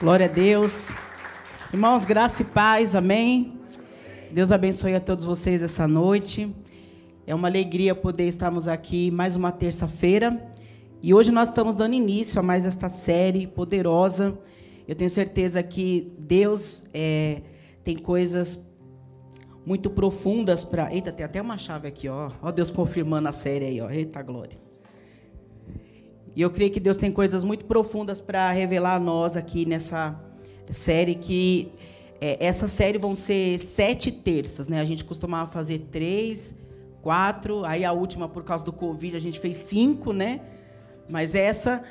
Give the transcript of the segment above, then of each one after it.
Glória a Deus. Irmãos, graça e paz, amém? Deus abençoe a todos vocês essa noite. É uma alegria poder estarmos aqui mais uma terça-feira. E hoje nós estamos dando início a mais esta série poderosa. Eu tenho certeza que Deus é, tem coisas muito profundas para. Eita, tem até uma chave aqui, ó. Ó Deus confirmando a série aí, ó. Eita glória. E eu creio que Deus tem coisas muito profundas para revelar a nós aqui nessa série que é, essa série vão ser sete terças, né? A gente costumava fazer três, quatro, aí a última por causa do Covid a gente fez cinco, né? Mas essa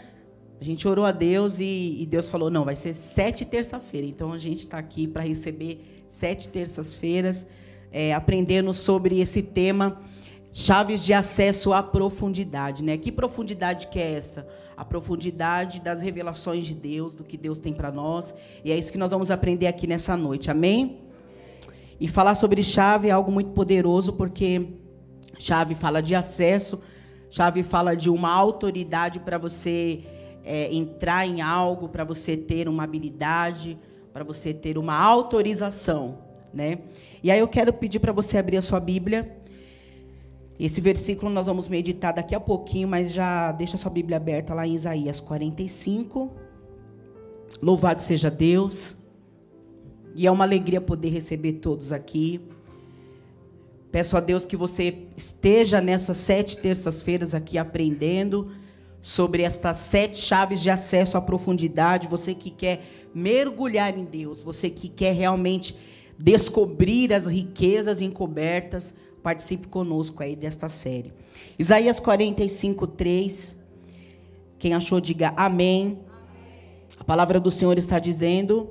a gente orou a Deus e, e Deus falou não, vai ser sete terça-feira. Então a gente está aqui para receber sete terças-feiras, é, aprendendo sobre esse tema chaves de acesso à profundidade, né? Que profundidade que é essa? A profundidade das revelações de Deus, do que Deus tem para nós, e é isso que nós vamos aprender aqui nessa noite. Amém? E falar sobre chave é algo muito poderoso, porque chave fala de acesso, chave fala de uma autoridade para você é, entrar em algo, para você ter uma habilidade, para você ter uma autorização, né? E aí eu quero pedir para você abrir a sua Bíblia esse versículo nós vamos meditar daqui a pouquinho, mas já deixa sua Bíblia aberta lá em Isaías 45. Louvado seja Deus. E é uma alegria poder receber todos aqui. Peço a Deus que você esteja nessas sete terças-feiras aqui aprendendo sobre estas sete chaves de acesso à profundidade. Você que quer mergulhar em Deus, você que quer realmente descobrir as riquezas encobertas participe conosco aí desta série. Isaías 45, 3. Quem achou, diga amém. A palavra do Senhor está dizendo: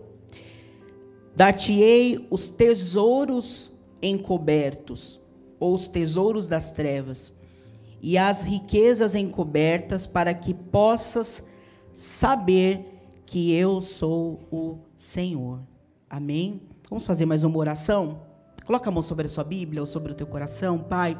Dar-te-ei os tesouros encobertos, ou os tesouros das trevas, e as riquezas encobertas, para que possas saber que eu sou o Senhor. Amém? Vamos fazer mais uma oração? Coloca a mão sobre a sua Bíblia ou sobre o teu coração, Pai.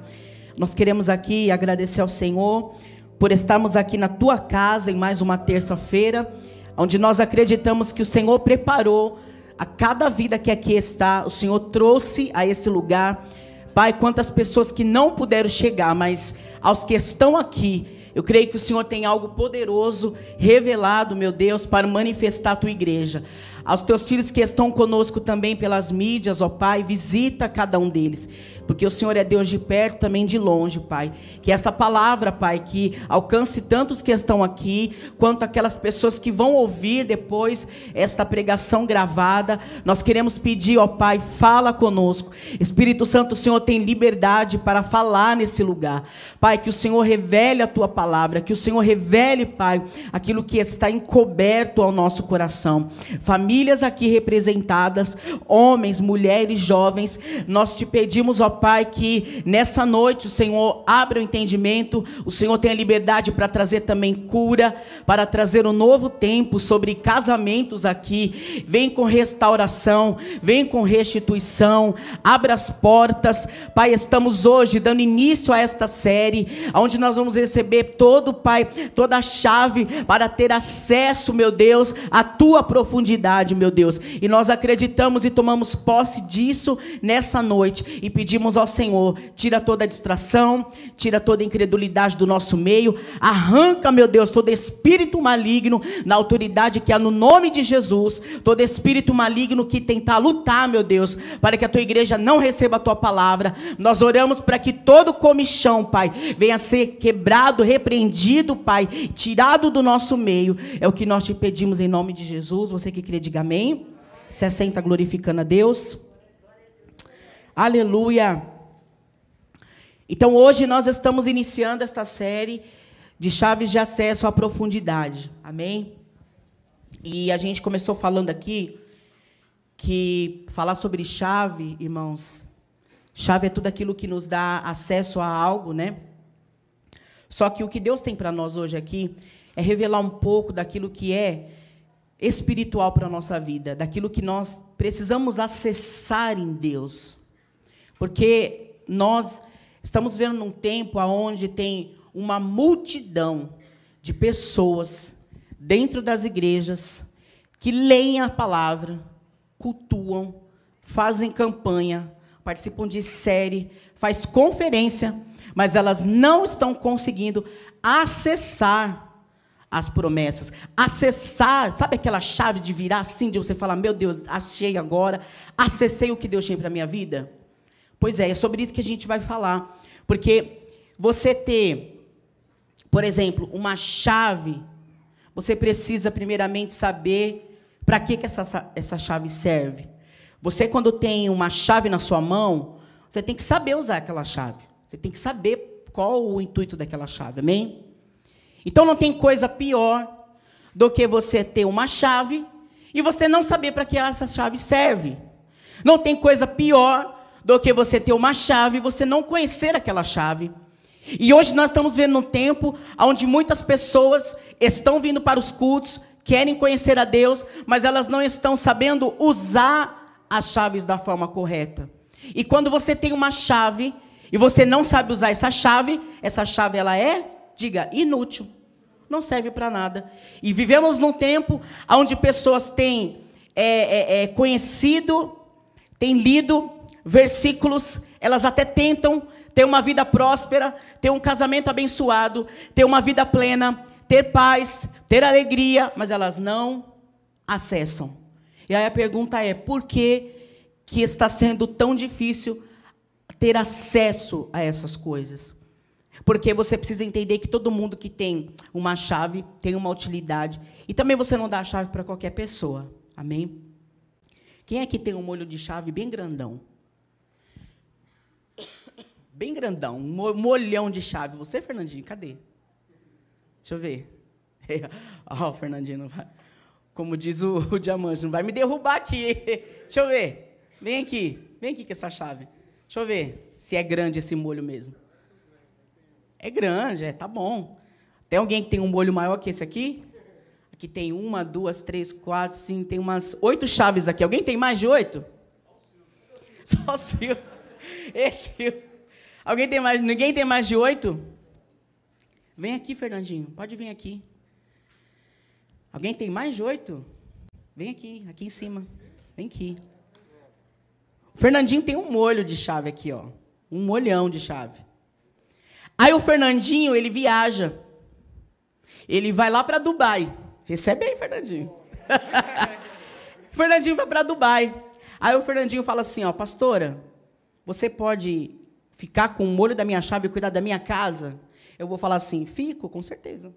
Nós queremos aqui agradecer ao Senhor por estarmos aqui na tua casa em mais uma terça-feira, onde nós acreditamos que o Senhor preparou a cada vida que aqui está, o Senhor trouxe a esse lugar. Pai, quantas pessoas que não puderam chegar, mas aos que estão aqui, eu creio que o Senhor tem algo poderoso revelado, meu Deus, para manifestar a tua igreja aos teus filhos que estão conosco também pelas mídias, ó Pai, visita cada um deles porque o Senhor é Deus de perto, também de longe, Pai. Que esta palavra, Pai, que alcance tantos que estão aqui, quanto aquelas pessoas que vão ouvir depois esta pregação gravada. Nós queremos pedir, ó Pai, fala conosco. Espírito Santo, o Senhor tem liberdade para falar nesse lugar. Pai, que o Senhor revele a tua palavra, que o Senhor revele, Pai, aquilo que está encoberto ao nosso coração. Famílias aqui representadas, homens, mulheres, jovens, nós te pedimos, ó Pai, que nessa noite o Senhor abra o entendimento, o Senhor tenha liberdade para trazer também cura, para trazer um novo tempo sobre casamentos aqui. Vem com restauração, vem com restituição, abra as portas. Pai, estamos hoje dando início a esta série, onde nós vamos receber todo, Pai, toda a chave para ter acesso, meu Deus, à tua profundidade, meu Deus. E nós acreditamos e tomamos posse disso nessa noite e pedimos ao Senhor: tira toda a distração, tira toda a incredulidade do nosso meio, arranca, meu Deus, todo espírito maligno na autoridade que há no nome de Jesus, todo espírito maligno que tentar lutar, meu Deus, para que a tua igreja não receba a tua palavra. Nós oramos para que todo comichão, Pai, venha a ser quebrado, repreendido, Pai, tirado do nosso meio. É o que nós te pedimos em nome de Jesus. Você que crê, diga amém. Se assenta glorificando a Deus. Aleluia. Então hoje nós estamos iniciando esta série de chaves de acesso à profundidade. Amém? E a gente começou falando aqui que falar sobre chave, irmãos, chave é tudo aquilo que nos dá acesso a algo, né? Só que o que Deus tem para nós hoje aqui é revelar um pouco daquilo que é espiritual para a nossa vida, daquilo que nós precisamos acessar em Deus. Porque nós estamos vendo um tempo onde tem uma multidão de pessoas dentro das igrejas que leem a palavra, cultuam, fazem campanha, participam de série, faz conferência, mas elas não estão conseguindo acessar as promessas, acessar, sabe aquela chave de virar assim, de você falar, meu Deus, achei agora, acessei o que Deus tinha para a minha vida? Pois é, é sobre isso que a gente vai falar. Porque você ter, por exemplo, uma chave, você precisa primeiramente saber para que, que essa, essa chave serve. Você, quando tem uma chave na sua mão, você tem que saber usar aquela chave. Você tem que saber qual o intuito daquela chave, amém? Então não tem coisa pior do que você ter uma chave e você não saber para que essa chave serve. Não tem coisa pior do que você ter uma chave e você não conhecer aquela chave. E hoje nós estamos vendo um tempo onde muitas pessoas estão vindo para os cultos, querem conhecer a Deus, mas elas não estão sabendo usar as chaves da forma correta. E quando você tem uma chave e você não sabe usar essa chave, essa chave ela é diga, inútil. Não serve para nada. E vivemos num tempo onde pessoas têm é, é, é, conhecido, têm lido versículos, elas até tentam ter uma vida próspera, ter um casamento abençoado, ter uma vida plena, ter paz, ter alegria, mas elas não acessam. E aí a pergunta é: por que, que está sendo tão difícil ter acesso a essas coisas? Porque você precisa entender que todo mundo que tem uma chave tem uma utilidade. E também você não dá a chave para qualquer pessoa. Amém? Quem é que tem um molho de chave bem grandão? Bem grandão, um molhão de chave. Você, Fernandinho, cadê? Deixa eu ver. Ó, oh, Fernandinho, não vai. Como diz o, o diamante, não vai me derrubar aqui. Deixa eu ver. Vem aqui. Vem aqui com essa chave. Deixa eu ver se é grande esse molho mesmo. É grande, é, tá bom. Tem alguém que tem um molho maior que esse aqui? Aqui tem uma, duas, três, quatro, cinco, tem umas oito chaves aqui. Alguém tem mais de oito? Só o Silvio. Esse. Alguém tem mais? Ninguém tem mais de oito? Vem aqui, Fernandinho. Pode vir aqui. Alguém tem mais de oito? Vem aqui, aqui em cima. Vem aqui. O Fernandinho tem um molho de chave aqui, ó. Um molhão de chave. Aí o Fernandinho, ele viaja. Ele vai lá para Dubai. Recebe aí, Fernandinho. Fernandinho vai para Dubai. Aí o Fernandinho fala assim, ó, pastora, você pode ficar com o molho da minha chave e cuidar da minha casa? Eu vou falar assim, fico, com certeza.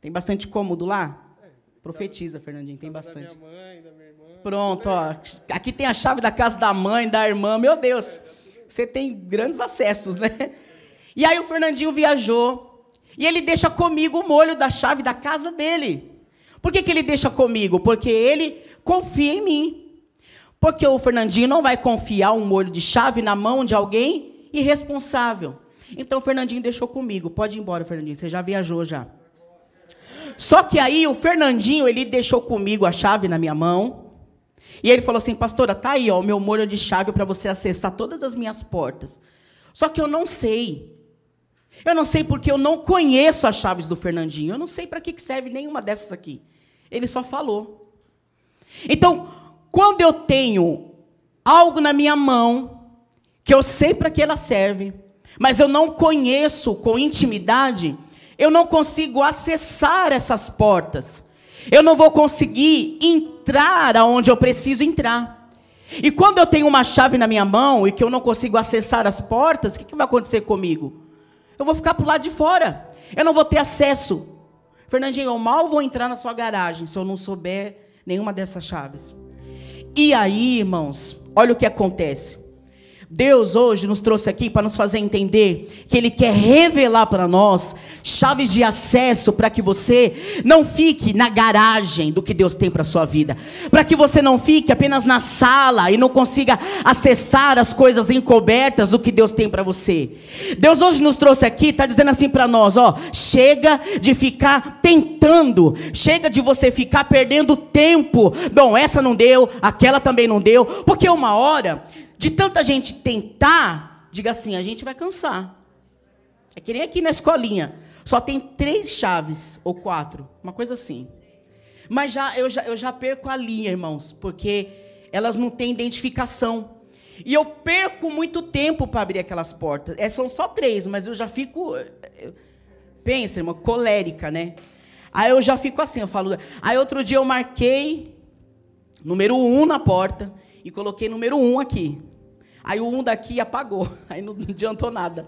Tem bastante cômodo lá? Profetiza, Fernandinho, tem bastante. Da minha mãe, da minha irmã. Pronto, ó. Aqui tem a chave da casa da mãe, da irmã. Meu Deus, você tem grandes acessos, né? E aí o Fernandinho viajou e ele deixa comigo o molho da chave da casa dele. Por que, que ele deixa comigo? Porque ele confia em mim. Porque o Fernandinho não vai confiar um molho de chave na mão de alguém irresponsável. Então o Fernandinho deixou comigo. Pode ir embora, Fernandinho. Você já viajou já. Só que aí o Fernandinho, ele deixou comigo a chave na minha mão. E ele falou assim: "Pastora, tá aí, ó, o meu molho de chave para você acessar todas as minhas portas. Só que eu não sei eu não sei porque eu não conheço as chaves do Fernandinho. Eu não sei para que serve nenhuma dessas aqui. Ele só falou. Então, quando eu tenho algo na minha mão, que eu sei para que ela serve, mas eu não conheço com intimidade, eu não consigo acessar essas portas. Eu não vou conseguir entrar aonde eu preciso entrar. E quando eu tenho uma chave na minha mão e que eu não consigo acessar as portas, o que, que vai acontecer comigo? Eu vou ficar para o lado de fora. Eu não vou ter acesso. Fernandinho, eu mal vou entrar na sua garagem se eu não souber nenhuma dessas chaves. E aí, irmãos, olha o que acontece. Deus hoje nos trouxe aqui para nos fazer entender que Ele quer revelar para nós chaves de acesso para que você não fique na garagem do que Deus tem para a sua vida, para que você não fique apenas na sala e não consiga acessar as coisas encobertas do que Deus tem para você. Deus hoje nos trouxe aqui, está dizendo assim para nós: ó, chega de ficar tentando, chega de você ficar perdendo tempo. Bom, essa não deu, aquela também não deu, porque uma hora de tanta gente tentar, diga assim, a gente vai cansar. É que nem aqui na escolinha. Só tem três chaves, ou quatro, uma coisa assim. Mas já eu, já eu já perco a linha, irmãos, porque elas não têm identificação. E eu perco muito tempo para abrir aquelas portas. É, são só três, mas eu já fico. Pensa, irmão, colérica, né? Aí eu já fico assim, eu falo. Aí outro dia eu marquei número um na porta e coloquei número um aqui. Aí o um daqui apagou. Aí não adiantou nada.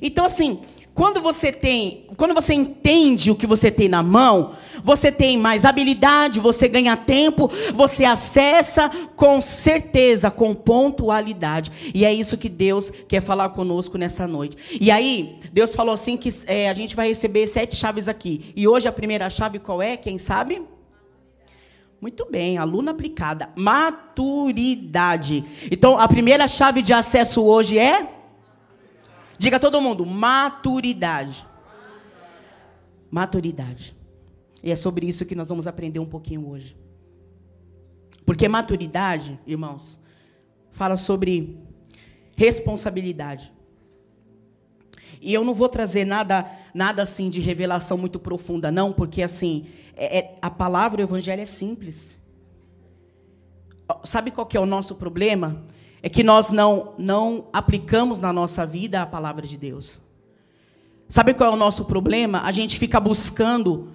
Então, assim, quando você tem, quando você entende o que você tem na mão, você tem mais habilidade, você ganha tempo, você acessa com certeza, com pontualidade. E é isso que Deus quer falar conosco nessa noite. E aí, Deus falou assim que é, a gente vai receber sete chaves aqui. E hoje a primeira chave qual é? Quem sabe? Muito bem, aluna aplicada. Maturidade. Então, a primeira chave de acesso hoje é Diga todo mundo, maturidade. Maturidade. E é sobre isso que nós vamos aprender um pouquinho hoje. Porque maturidade, irmãos, fala sobre responsabilidade. E eu não vou trazer nada, nada assim de revelação muito profunda, não, porque assim é, é, a palavra, o evangelho é simples. Sabe qual que é o nosso problema? é que nós não, não aplicamos na nossa vida a palavra de Deus. Sabe qual é o nosso problema? A gente fica buscando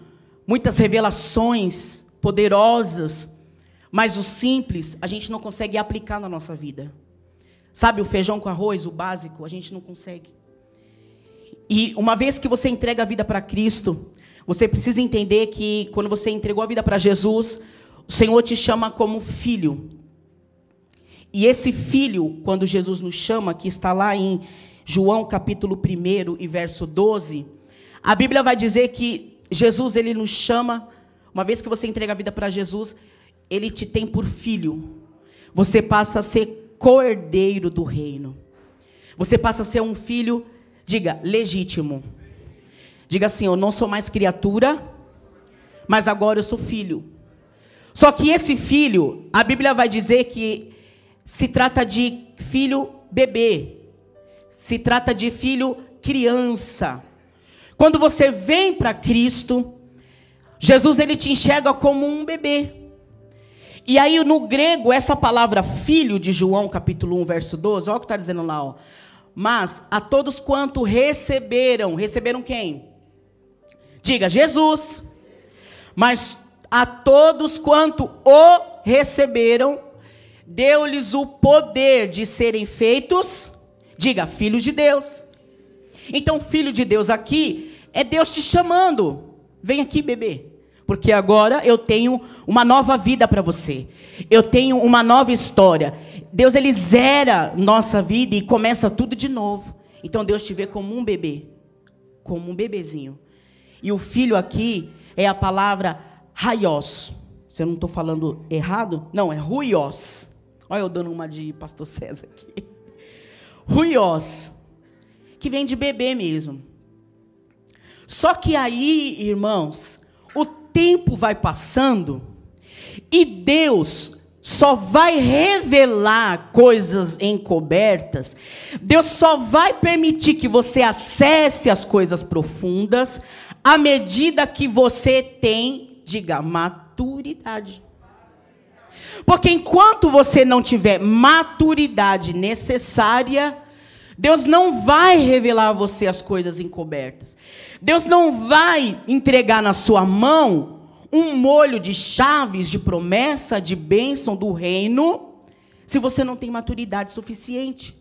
muitas revelações poderosas, mas o simples a gente não consegue aplicar na nossa vida. Sabe o feijão com arroz, o básico, a gente não consegue. E uma vez que você entrega a vida para Cristo, você precisa entender que quando você entregou a vida para Jesus, o Senhor te chama como filho. E esse filho, quando Jesus nos chama, que está lá em João capítulo 1 e verso 12, a Bíblia vai dizer que Jesus ele nos chama, uma vez que você entrega a vida para Jesus, ele te tem por filho. Você passa a ser cordeiro do reino. Você passa a ser um filho, diga, legítimo. Diga assim: Eu não sou mais criatura, mas agora eu sou filho. Só que esse filho, a Bíblia vai dizer que se trata de filho bebê, se trata de filho criança. Quando você vem para Cristo, Jesus ele te enxerga como um bebê. E aí no grego, essa palavra filho de João capítulo 1, verso 12, olha o que está dizendo lá, ó. Mas a todos quanto receberam, receberam quem? Diga, Jesus. Mas a todos quanto o receberam, deu-lhes o poder de serem feitos, diga, filhos de Deus. Então, filho de Deus aqui é Deus te chamando. Vem aqui, bebê. Porque agora eu tenho uma nova vida para você. Eu tenho uma nova história. Deus ele zera nossa vida e começa tudo de novo. Então Deus te vê como um bebê, como um bebezinho. E o filho aqui é a palavra raios. Se eu não estou falando errado, não, é ruios. Olha eu dando uma de pastor César aqui. Ruiós, que vem de bebê mesmo. Só que aí, irmãos, o tempo vai passando e Deus só vai revelar coisas encobertas, Deus só vai permitir que você acesse as coisas profundas à medida que você tem, diga, maturidade. Porque enquanto você não tiver maturidade necessária, Deus não vai revelar a você as coisas encobertas. Deus não vai entregar na sua mão um molho de chaves, de promessa, de bênção do reino, se você não tem maturidade suficiente.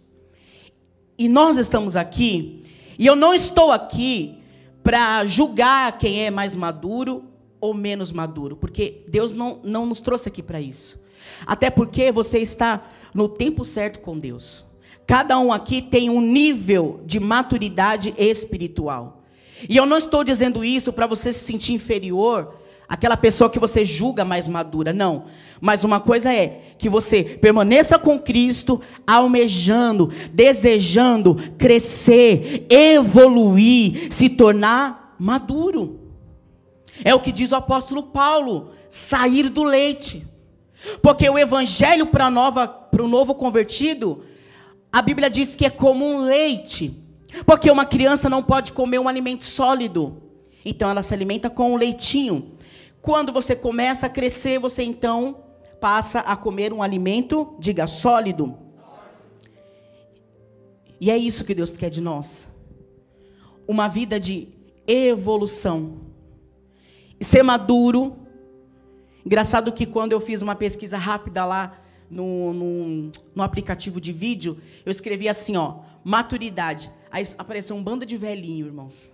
E nós estamos aqui, e eu não estou aqui para julgar quem é mais maduro ou menos maduro, porque Deus não, não nos trouxe aqui para isso. Até porque você está no tempo certo com Deus. Cada um aqui tem um nível de maturidade espiritual. E eu não estou dizendo isso para você se sentir inferior àquela pessoa que você julga mais madura, não. Mas uma coisa é que você permaneça com Cristo, almejando, desejando crescer, evoluir, se tornar maduro. É o que diz o apóstolo Paulo: sair do leite. Porque o evangelho para o novo convertido, a Bíblia diz que é como um leite. Porque uma criança não pode comer um alimento sólido. Então ela se alimenta com o leitinho. Quando você começa a crescer, você então passa a comer um alimento, diga, sólido. E é isso que Deus quer de nós. Uma vida de evolução. E ser maduro. Engraçado que quando eu fiz uma pesquisa rápida lá no, no, no aplicativo de vídeo, eu escrevi assim, ó, maturidade. Aí apareceu um bando de velhinho, irmãos.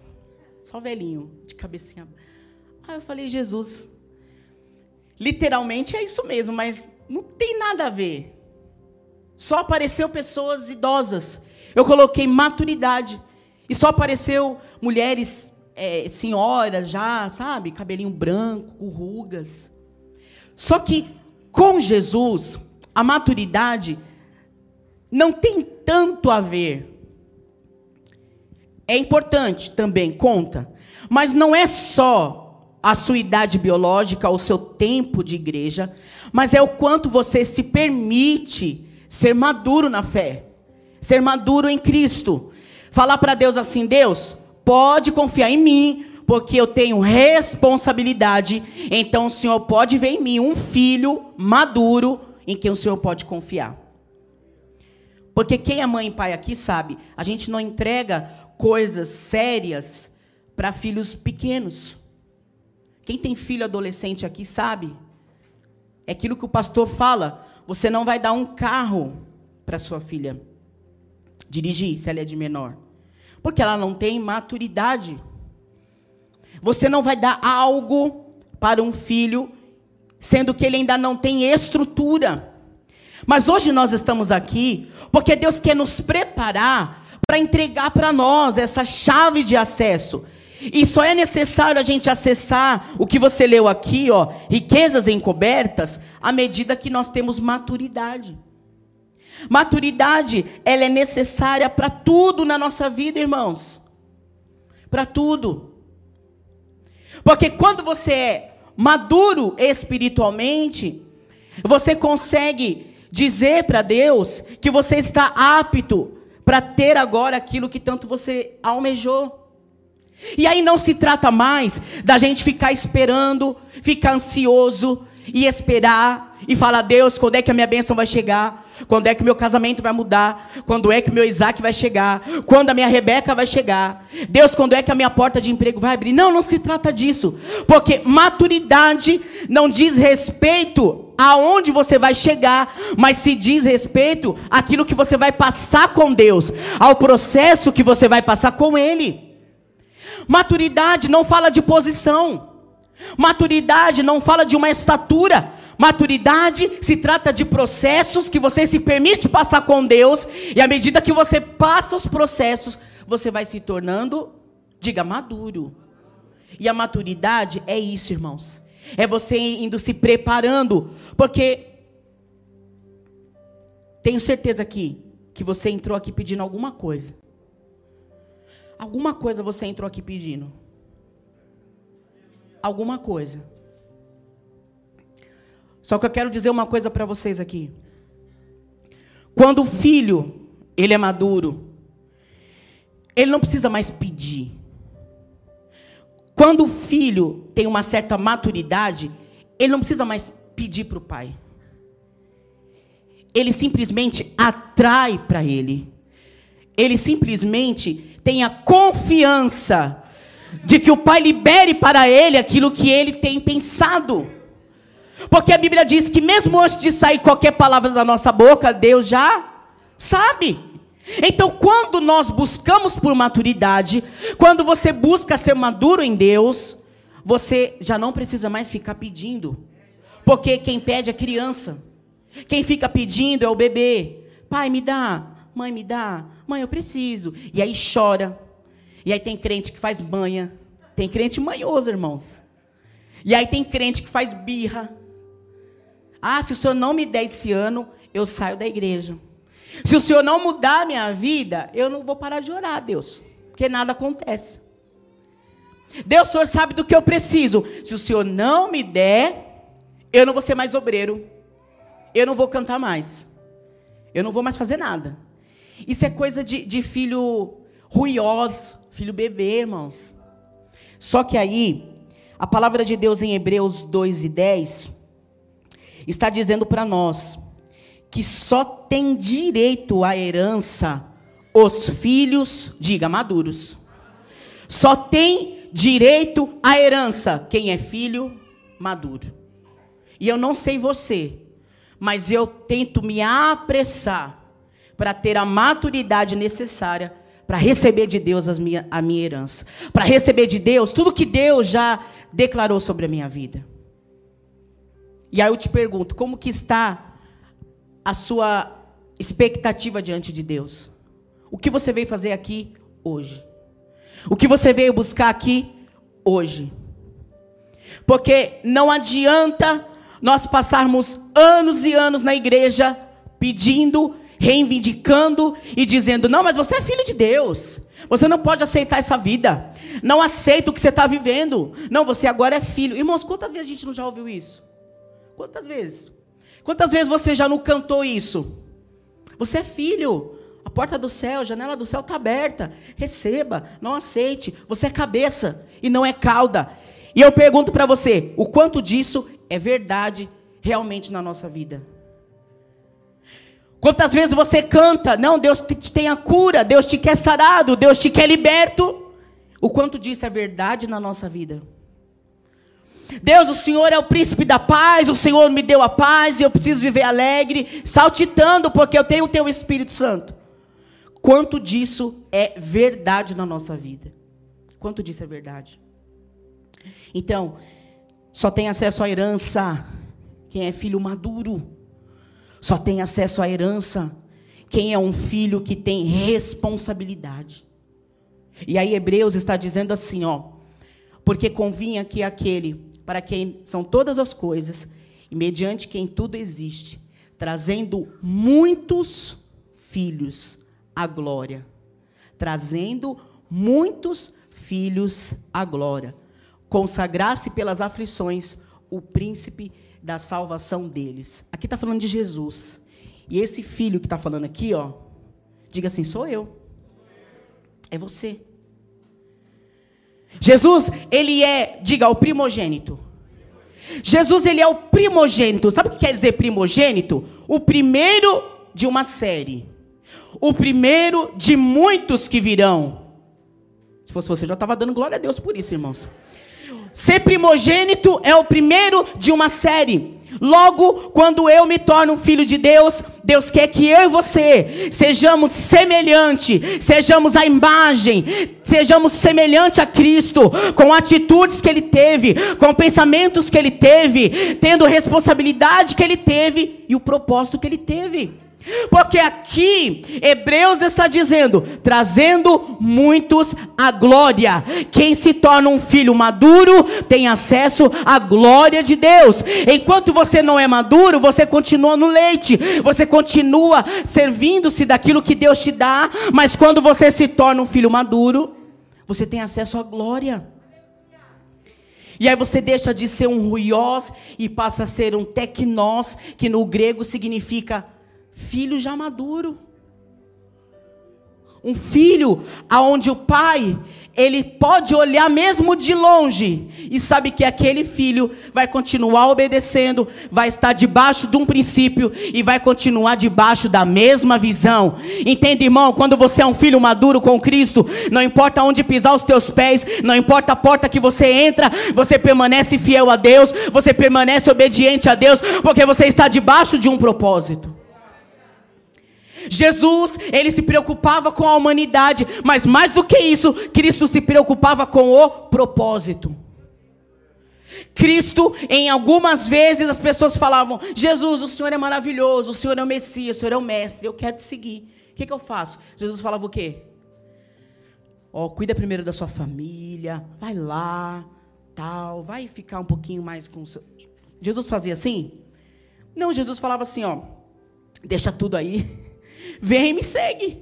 Só velhinho, de cabecinha. Aí eu falei, Jesus, literalmente é isso mesmo, mas não tem nada a ver. Só apareceu pessoas idosas. Eu coloquei maturidade. E só apareceu mulheres, é, senhoras já, sabe? Cabelinho branco, rugas. Só que com Jesus, a maturidade não tem tanto a ver. É importante também, conta. Mas não é só a sua idade biológica, o seu tempo de igreja, mas é o quanto você se permite ser maduro na fé, ser maduro em Cristo. Falar para Deus assim: Deus, pode confiar em mim, porque eu tenho responsabilidade. Então o Senhor pode ver em mim um filho maduro em quem o Senhor pode confiar. Porque quem é mãe e pai aqui sabe, a gente não entrega coisas sérias para filhos pequenos. Quem tem filho adolescente aqui sabe. É aquilo que o pastor fala. Você não vai dar um carro para sua filha dirigir, se ela é de menor. Porque ela não tem maturidade. Você não vai dar algo para um filho, sendo que ele ainda não tem estrutura. Mas hoje nós estamos aqui porque Deus quer nos preparar para entregar para nós essa chave de acesso. E só é necessário a gente acessar o que você leu aqui, ó, riquezas encobertas, à medida que nós temos maturidade. Maturidade, ela é necessária para tudo na nossa vida, irmãos. Para tudo. Porque quando você é maduro espiritualmente, você consegue dizer para Deus que você está apto para ter agora aquilo que tanto você almejou. E aí não se trata mais da gente ficar esperando, ficar ansioso e esperar e falar: Deus, quando é que a minha bênção vai chegar? Quando é que meu casamento vai mudar? Quando é que meu Isaac vai chegar? Quando a minha Rebeca vai chegar? Deus, quando é que a minha porta de emprego vai abrir? Não, não se trata disso. Porque maturidade não diz respeito aonde você vai chegar, mas se diz respeito àquilo que você vai passar com Deus, ao processo que você vai passar com Ele. Maturidade não fala de posição. Maturidade não fala de uma estatura. Maturidade se trata de processos que você se permite passar com Deus, e à medida que você passa os processos, você vai se tornando, diga, maduro. E a maturidade é isso, irmãos. É você indo se preparando, porque tenho certeza aqui que você entrou aqui pedindo alguma coisa. Alguma coisa você entrou aqui pedindo. Alguma coisa. Só que eu quero dizer uma coisa para vocês aqui. Quando o filho, ele é maduro, ele não precisa mais pedir. Quando o filho tem uma certa maturidade, ele não precisa mais pedir para o pai. Ele simplesmente atrai para ele. Ele simplesmente tem a confiança de que o pai libere para ele aquilo que ele tem pensado. Porque a Bíblia diz que mesmo antes de sair qualquer palavra da nossa boca, Deus já sabe. Então, quando nós buscamos por maturidade, quando você busca ser maduro em Deus, você já não precisa mais ficar pedindo. Porque quem pede é criança. Quem fica pedindo é o bebê. Pai, me dá. Mãe, me dá. Mãe, eu preciso. E aí chora. E aí tem crente que faz manha. Tem crente manhoso, irmãos. E aí tem crente que faz birra. Ah, se o senhor não me der esse ano, eu saio da igreja. Se o senhor não mudar a minha vida, eu não vou parar de orar, Deus. Porque nada acontece. Deus, o senhor sabe do que eu preciso. Se o senhor não me der, eu não vou ser mais obreiro. Eu não vou cantar mais. Eu não vou mais fazer nada. Isso é coisa de, de filho ruioso, filho bebê, irmãos. Só que aí, a palavra de Deus em Hebreus 2 e 10 está dizendo para nós que só tem direito à herança os filhos, diga, maduros. Só tem direito à herança quem é filho maduro. E eu não sei você, mas eu tento me apressar para ter a maturidade necessária para receber de Deus minha, a minha herança, para receber de Deus tudo que Deus já declarou sobre a minha vida. E aí eu te pergunto, como que está a sua expectativa diante de Deus? O que você veio fazer aqui hoje? O que você veio buscar aqui hoje? Porque não adianta nós passarmos anos e anos na igreja pedindo, reivindicando e dizendo: não, mas você é filho de Deus. Você não pode aceitar essa vida. Não aceita o que você está vivendo. Não, você agora é filho. Irmãos, quantas vezes a gente não já ouviu isso? Quantas vezes? Quantas vezes você já não cantou isso? Você é filho. A porta do céu, a janela do céu está aberta. Receba, não aceite. Você é cabeça e não é cauda. E eu pergunto para você: o quanto disso é verdade realmente na nossa vida? Quantas vezes você canta, não, Deus te tem a cura, Deus te quer sarado, Deus te quer liberto. O quanto disso é verdade na nossa vida? Deus, o Senhor é o príncipe da paz, o Senhor me deu a paz e eu preciso viver alegre, saltitando, porque eu tenho o teu Espírito Santo. Quanto disso é verdade na nossa vida? Quanto disso é verdade? Então, só tem acesso à herança quem é filho maduro. Só tem acesso à herança quem é um filho que tem responsabilidade. E aí Hebreus está dizendo assim, ó, porque convinha que aquele para quem são todas as coisas, e mediante quem tudo existe, trazendo muitos filhos à glória. Trazendo muitos filhos à glória. Consagrasse pelas aflições o príncipe da salvação deles. Aqui está falando de Jesus. E esse filho que está falando aqui, ó, diga assim: sou eu. É você. Jesus, ele é, diga, o primogênito. Jesus, ele é o primogênito. Sabe o que quer dizer primogênito? O primeiro de uma série. O primeiro de muitos que virão. Se fosse você, já estava dando glória a Deus por isso, irmãos. Ser primogênito é o primeiro de uma série. Logo, quando eu me torno filho de Deus, Deus quer que eu e você sejamos semelhante, sejamos a imagem, sejamos semelhante a Cristo, com atitudes que ele teve, com pensamentos que ele teve, tendo responsabilidade que ele teve e o propósito que ele teve. Porque aqui Hebreus está dizendo, trazendo muitos à glória. Quem se torna um filho maduro tem acesso à glória de Deus. Enquanto você não é maduro, você continua no leite, você continua servindo-se daquilo que Deus te dá, mas quando você se torna um filho maduro, você tem acesso à glória. E aí você deixa de ser um ruiós e passa a ser um tecnós, que no grego significa filho já maduro. Um filho aonde o pai, ele pode olhar mesmo de longe e sabe que aquele filho vai continuar obedecendo, vai estar debaixo de um princípio e vai continuar debaixo da mesma visão. Entende, irmão? Quando você é um filho maduro com Cristo, não importa onde pisar os teus pés, não importa a porta que você entra, você permanece fiel a Deus, você permanece obediente a Deus, porque você está debaixo de um propósito. Jesus, ele se preocupava com a humanidade, mas mais do que isso, Cristo se preocupava com o propósito. Cristo, em algumas vezes as pessoas falavam: Jesus, o Senhor é maravilhoso, o Senhor é o Messias, o Senhor é o Mestre, eu quero te seguir. O que, que eu faço? Jesus falava o quê? Ó, oh, cuida primeiro da sua família, vai lá, tal, vai ficar um pouquinho mais com o seu. Jesus fazia assim? Não, Jesus falava assim: ó, deixa tudo aí. Vem e me segue.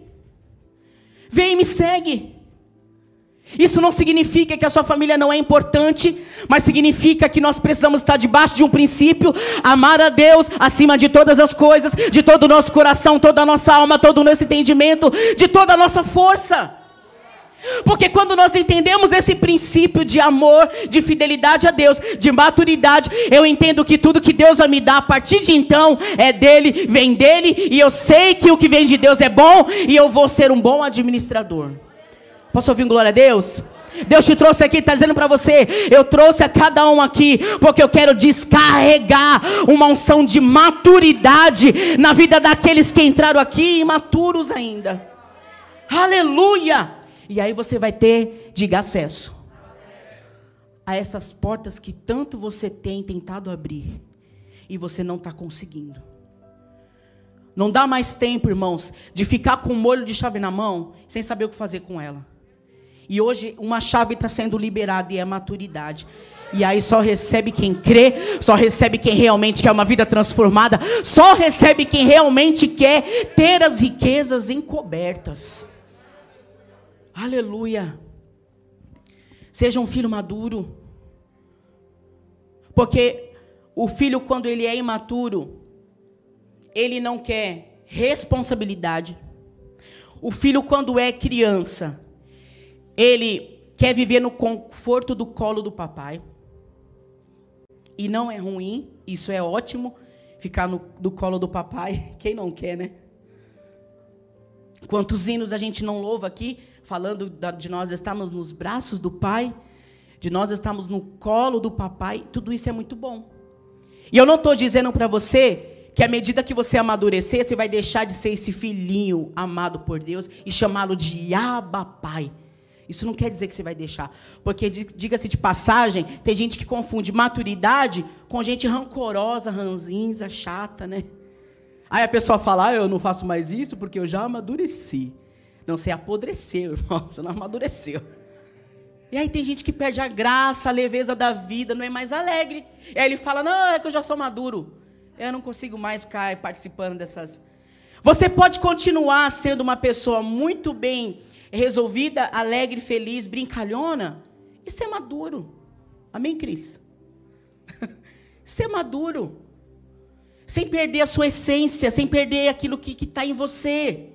Vem e me segue. Isso não significa que a sua família não é importante, mas significa que nós precisamos estar debaixo de um princípio, amar a Deus acima de todas as coisas, de todo o nosso coração, toda a nossa alma, todo o nosso entendimento, de toda a nossa força. Porque quando nós entendemos esse princípio de amor, de fidelidade a Deus, de maturidade, eu entendo que tudo que Deus vai me dar a partir de então é dele, vem dele, e eu sei que o que vem de Deus é bom, e eu vou ser um bom administrador. Posso ouvir um glória a Deus? Deus te trouxe aqui, está dizendo para você, eu trouxe a cada um aqui, porque eu quero descarregar uma unção de maturidade na vida daqueles que entraram aqui imaturos ainda. Aleluia! E aí você vai ter, diga, acesso a essas portas que tanto você tem tentado abrir e você não está conseguindo. Não dá mais tempo, irmãos, de ficar com um molho de chave na mão sem saber o que fazer com ela. E hoje uma chave está sendo liberada e é maturidade. E aí só recebe quem crê, só recebe quem realmente quer uma vida transformada, só recebe quem realmente quer ter as riquezas encobertas. Aleluia. Seja um filho maduro. Porque o filho, quando ele é imaturo, ele não quer responsabilidade. O filho, quando é criança, ele quer viver no conforto do colo do papai. E não é ruim, isso é ótimo, ficar no, no colo do papai. Quem não quer, né? Quantos hinos a gente não louva aqui? Falando de nós estarmos nos braços do Pai, de nós estarmos no colo do Papai, tudo isso é muito bom. E eu não estou dizendo para você que à medida que você amadurecer, você vai deixar de ser esse filhinho amado por Deus e chamá-lo de Abba Pai. Isso não quer dizer que você vai deixar. Porque, diga-se de passagem, tem gente que confunde maturidade com gente rancorosa, ranzinza, chata, né? Aí a pessoa fala, ah, eu não faço mais isso porque eu já amadureci. Não, você apodreceu, irmão. Você não amadureceu. E aí tem gente que perde a graça, a leveza da vida, não é mais alegre. E aí ele fala: Não, é que eu já sou maduro. Eu não consigo mais ficar participando dessas. Você pode continuar sendo uma pessoa muito bem resolvida, alegre, feliz, brincalhona. Isso é maduro. Amém, Cris? É maduro. Sem perder a sua essência, sem perder aquilo que está em você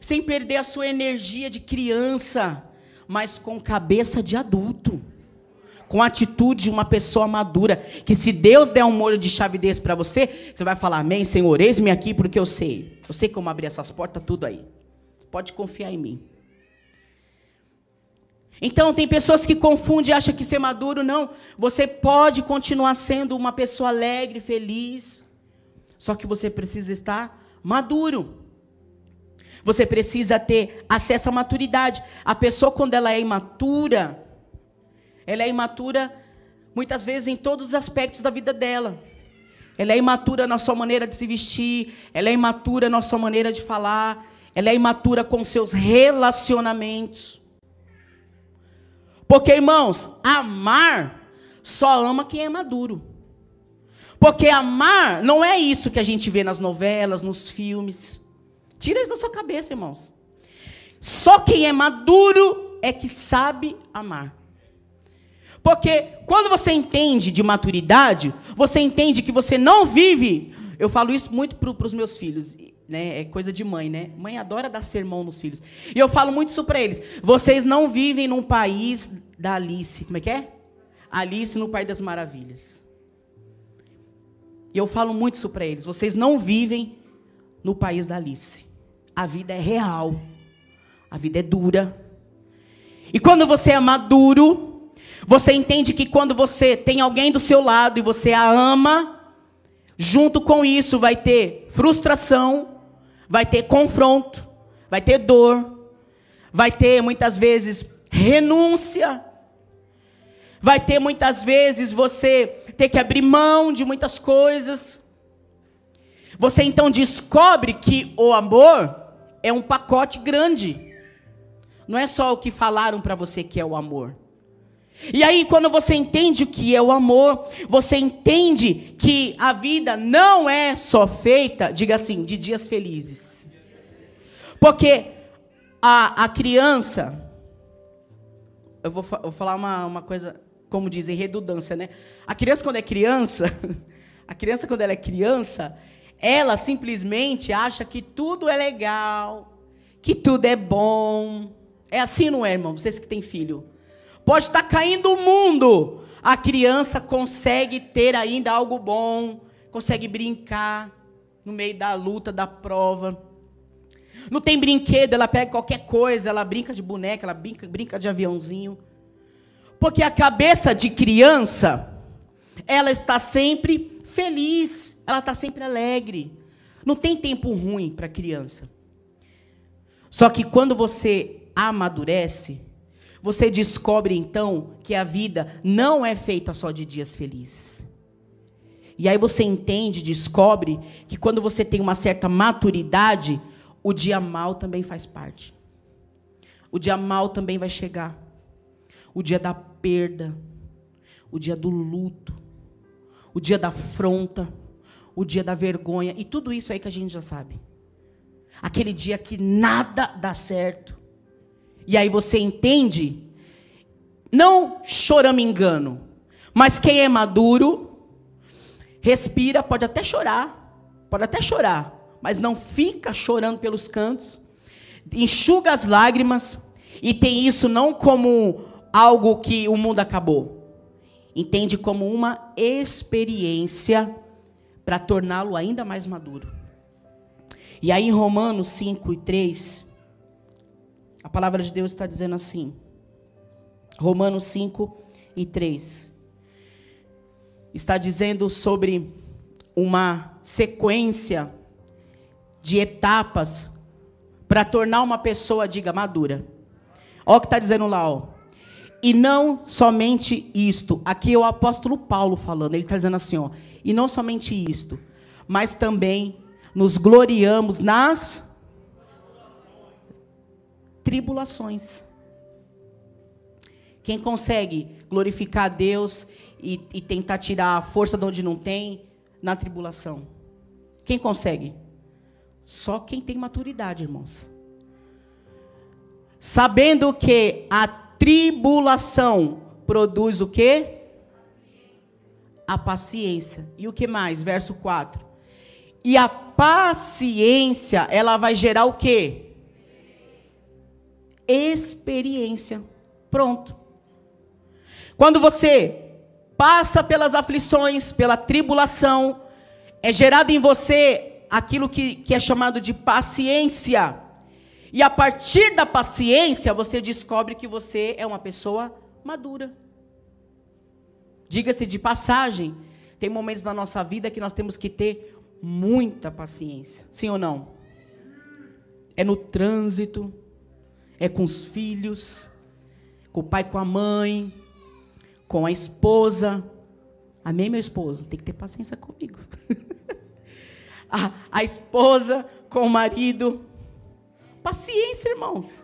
sem perder a sua energia de criança, mas com cabeça de adulto. Com atitude de uma pessoa madura, que se Deus der um molho de chave desse para você, você vai falar: Amém, Senhor, eis-me aqui porque eu sei. Eu sei como abrir essas portas, tudo aí. Pode confiar em mim. Então, tem pessoas que confundem e acham que ser maduro, não. Você pode continuar sendo uma pessoa alegre, feliz. Só que você precisa estar maduro. Você precisa ter acesso à maturidade. A pessoa, quando ela é imatura, ela é imatura muitas vezes em todos os aspectos da vida dela. Ela é imatura na sua maneira de se vestir, ela é imatura na sua maneira de falar, ela é imatura com seus relacionamentos. Porque, irmãos, amar só ama quem é maduro. Porque amar não é isso que a gente vê nas novelas, nos filmes. Tira isso da sua cabeça, irmãos. Só quem é maduro é que sabe amar. Porque quando você entende de maturidade, você entende que você não vive. Eu falo isso muito para os meus filhos. Né? É coisa de mãe, né? Mãe adora dar sermão nos filhos. E eu falo muito isso para eles. Vocês não vivem num país da Alice. Como é que é? Alice no País das Maravilhas. E eu falo muito isso para eles. Vocês não vivem no país da Alice. A vida é real. A vida é dura. E quando você é maduro, você entende que quando você tem alguém do seu lado e você a ama, junto com isso vai ter frustração, vai ter confronto, vai ter dor, vai ter muitas vezes renúncia, vai ter muitas vezes você ter que abrir mão de muitas coisas. Você então descobre que o amor é um pacote grande. Não é só o que falaram para você que é o amor. E aí, quando você entende o que é o amor, você entende que a vida não é só feita, diga assim, de dias felizes. Porque a, a criança, eu vou, vou falar uma, uma coisa, como dizem, redundância, né? A criança, quando é criança, a criança, quando ela é criança, ela simplesmente acha que tudo é legal, que tudo é bom. É assim, não é, irmão? Vocês que têm filho. Pode estar caindo o mundo. A criança consegue ter ainda algo bom, consegue brincar no meio da luta, da prova. Não tem brinquedo, ela pega qualquer coisa, ela brinca de boneca, ela brinca, brinca de aviãozinho. Porque a cabeça de criança, ela está sempre feliz, ela está sempre alegre. Não tem tempo ruim para criança. Só que quando você amadurece, você descobre então que a vida não é feita só de dias felizes. E aí você entende, descobre que quando você tem uma certa maturidade, o dia mal também faz parte. O dia mal também vai chegar. O dia da perda, o dia do luto, o dia da afronta, o dia da vergonha e tudo isso aí que a gente já sabe. Aquele dia que nada dá certo. E aí você entende, não choramingando, mas quem é maduro, respira, pode até chorar, pode até chorar, mas não fica chorando pelos cantos, enxuga as lágrimas e tem isso não como algo que o mundo acabou. Entende como uma experiência para torná-lo ainda mais maduro. E aí em Romanos 5 e 3, a palavra de Deus está dizendo assim. Romanos 5 e 3. Está dizendo sobre uma sequência de etapas para tornar uma pessoa, diga, madura. Olha o que está dizendo lá, ó. E não somente isto. Aqui é o apóstolo Paulo falando. Ele está dizendo assim, ó. E não somente isto, mas também nos gloriamos nas tribulações. Quem consegue glorificar a Deus e, e, tentar tirar a força de onde não tem, na tribulação? Quem consegue? Só quem tem maturidade, irmãos. Sabendo que a tribulação produz o quê? A paciência. E o que mais? Verso 4. E a paciência, ela vai gerar o quê? Experiência. Pronto. Quando você passa pelas aflições, pela tribulação, é gerado em você aquilo que, que é chamado de paciência. E a partir da paciência, você descobre que você é uma pessoa madura. Diga-se de passagem, tem momentos na nossa vida que nós temos que ter muita paciência. Sim ou não? É no trânsito, é com os filhos, com o pai, com a mãe, com a esposa. Amém, meu esposo? Tem que ter paciência comigo. a, a esposa com o marido, Paciência, irmãos.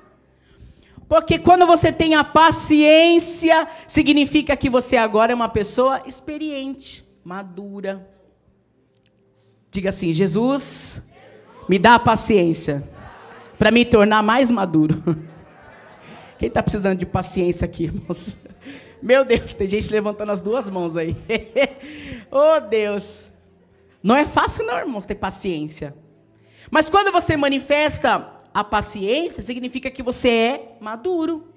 Porque quando você tem a paciência, significa que você agora é uma pessoa experiente, madura. Diga assim: Jesus, me dá a paciência para me tornar mais maduro. Quem está precisando de paciência aqui, irmãos? Meu Deus, tem gente levantando as duas mãos aí. oh, Deus. Não é fácil, não, irmãos, ter paciência. Mas quando você manifesta a paciência significa que você é maduro.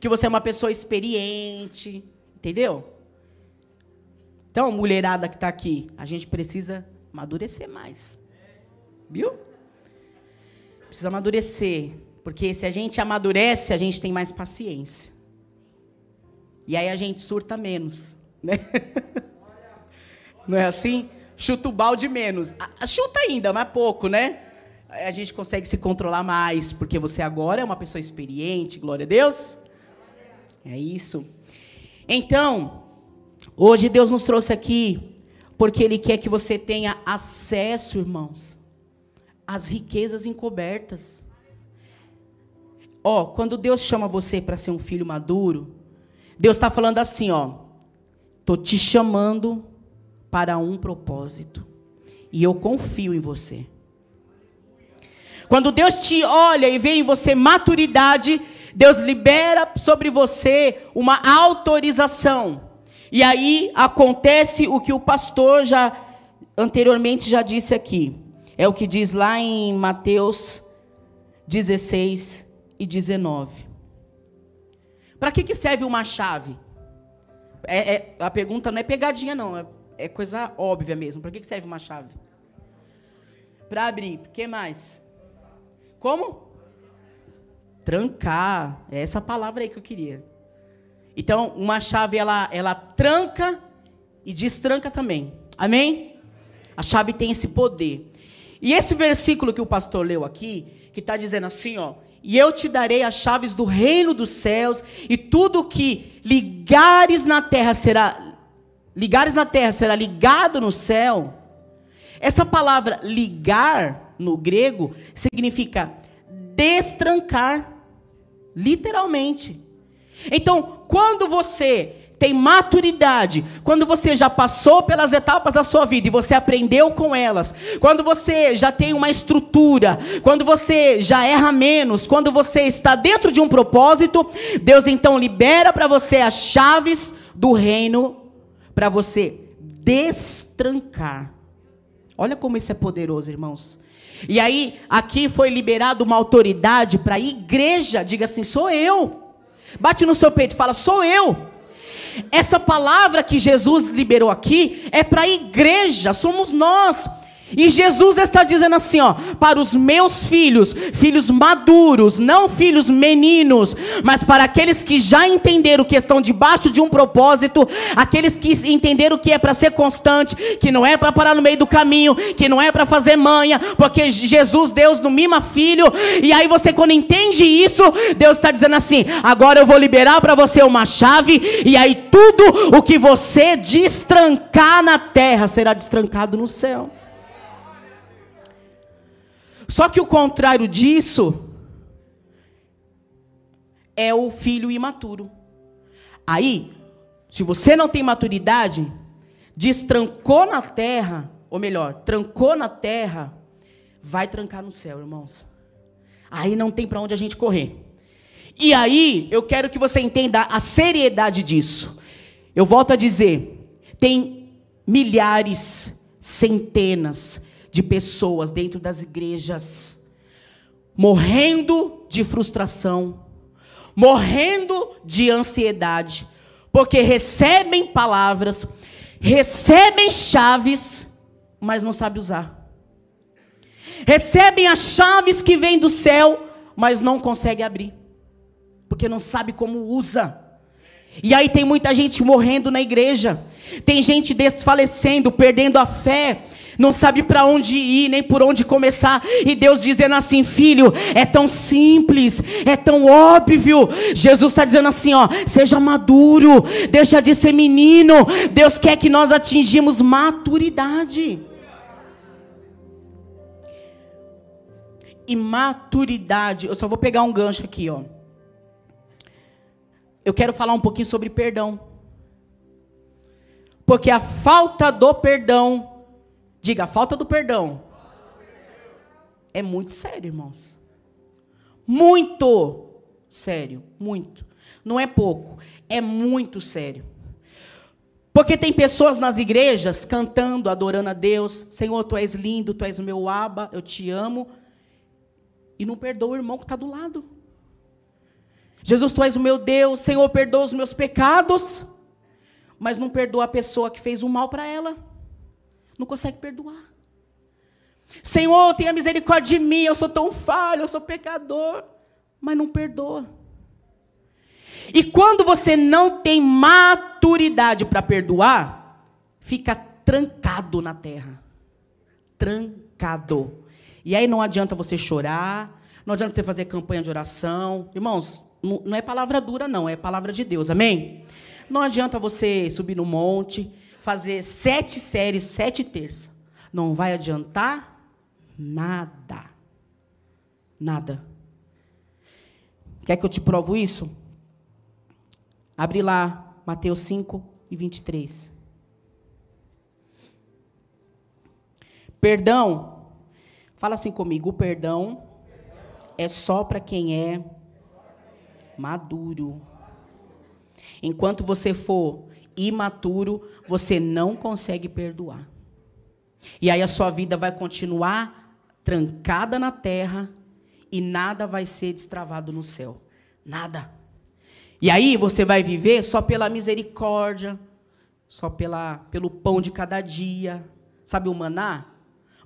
Que você é uma pessoa experiente. Entendeu? Então, mulherada que está aqui, a gente precisa amadurecer mais. Viu? Precisa amadurecer. Porque se a gente amadurece, a gente tem mais paciência. E aí a gente surta menos. Né? Não é assim? Chuta o balde menos. Chuta ainda, mas pouco, né? A gente consegue se controlar mais, porque você agora é uma pessoa experiente, glória a Deus. É isso. Então, hoje Deus nos trouxe aqui porque Ele quer que você tenha acesso, irmãos, às riquezas encobertas. Ó, quando Deus chama você para ser um filho maduro, Deus está falando assim, ó, tô te chamando para um propósito e eu confio em você. Quando Deus te olha e vê em você maturidade, Deus libera sobre você uma autorização. E aí acontece o que o pastor já anteriormente já disse aqui. É o que diz lá em Mateus 16 e 19. Para que, que serve uma chave? É, é, a pergunta não é pegadinha, não. É, é coisa óbvia mesmo. Para que, que serve uma chave? Para abrir. O que mais? Como? Trancar. É essa palavra aí que eu queria. Então, uma chave, ela, ela tranca e destranca também. Amém? A chave tem esse poder. E esse versículo que o pastor leu aqui, que está dizendo assim, ó, e eu te darei as chaves do reino dos céus, e tudo que ligares na terra será ligares na terra será ligado no céu. Essa palavra ligar no grego significa destrancar, literalmente. Então, quando você tem maturidade, quando você já passou pelas etapas da sua vida e você aprendeu com elas, quando você já tem uma estrutura, quando você já erra menos, quando você está dentro de um propósito, Deus então libera para você as chaves do reino para você destrancar. Olha como isso é poderoso, irmãos. E aí, aqui foi liberado uma autoridade para a igreja, diga assim: sou eu. Bate no seu peito e fala: sou eu. Essa palavra que Jesus liberou aqui é para a igreja, somos nós. E Jesus está dizendo assim, ó, para os meus filhos, filhos maduros, não filhos meninos, mas para aqueles que já entenderam que estão debaixo de um propósito, aqueles que entenderam que é para ser constante, que não é para parar no meio do caminho, que não é para fazer manha, porque Jesus, Deus não mima filho. E aí você quando entende isso, Deus está dizendo assim: agora eu vou liberar para você uma chave e aí tudo o que você destrancar na terra será destrancado no céu. Só que o contrário disso é o filho imaturo. Aí, se você não tem maturidade, destrancou na terra, ou melhor, trancou na terra, vai trancar no céu, irmãos. Aí não tem para onde a gente correr. E aí, eu quero que você entenda a seriedade disso. Eu volto a dizer, tem milhares, centenas, de pessoas dentro das igrejas morrendo de frustração, morrendo de ansiedade, porque recebem palavras, recebem chaves, mas não sabem usar. Recebem as chaves que vêm do céu, mas não conseguem abrir, porque não sabe como usa. E aí tem muita gente morrendo na igreja, tem gente desfalecendo, perdendo a fé, não sabe para onde ir, nem por onde começar. E Deus dizendo assim: filho, é tão simples, é tão óbvio. Jesus está dizendo assim: ó, seja maduro, deixa de ser menino. Deus quer que nós atingimos maturidade. E maturidade, eu só vou pegar um gancho aqui, ó. Eu quero falar um pouquinho sobre perdão. Porque a falta do perdão Diga, a falta do perdão. É muito sério, irmãos. Muito sério, muito. Não é pouco, é muito sério. Porque tem pessoas nas igrejas cantando, adorando a Deus. Senhor, tu és lindo, tu és o meu aba, eu te amo. E não perdoa o irmão que está do lado. Jesus, tu és o meu Deus. Senhor, perdoa os meus pecados. Mas não perdoa a pessoa que fez o mal para ela não consegue perdoar. Senhor, tenha misericórdia de mim, eu sou tão falho, eu sou pecador, mas não perdoa. E quando você não tem maturidade para perdoar, fica trancado na terra. Trancado. E aí não adianta você chorar, não adianta você fazer campanha de oração. Irmãos, não é palavra dura, não, é palavra de Deus, amém? Não adianta você subir no monte, fazer sete séries, sete terças. Não vai adiantar nada. Nada. Quer que eu te provo isso? Abre lá, Mateus 5 e 23. Perdão. Fala assim comigo, o perdão é só para quem é maduro. Enquanto você for imaturo, você não consegue perdoar. E aí a sua vida vai continuar trancada na terra e nada vai ser destravado no céu. Nada. E aí você vai viver só pela misericórdia, só pela, pelo pão de cada dia. Sabe o maná?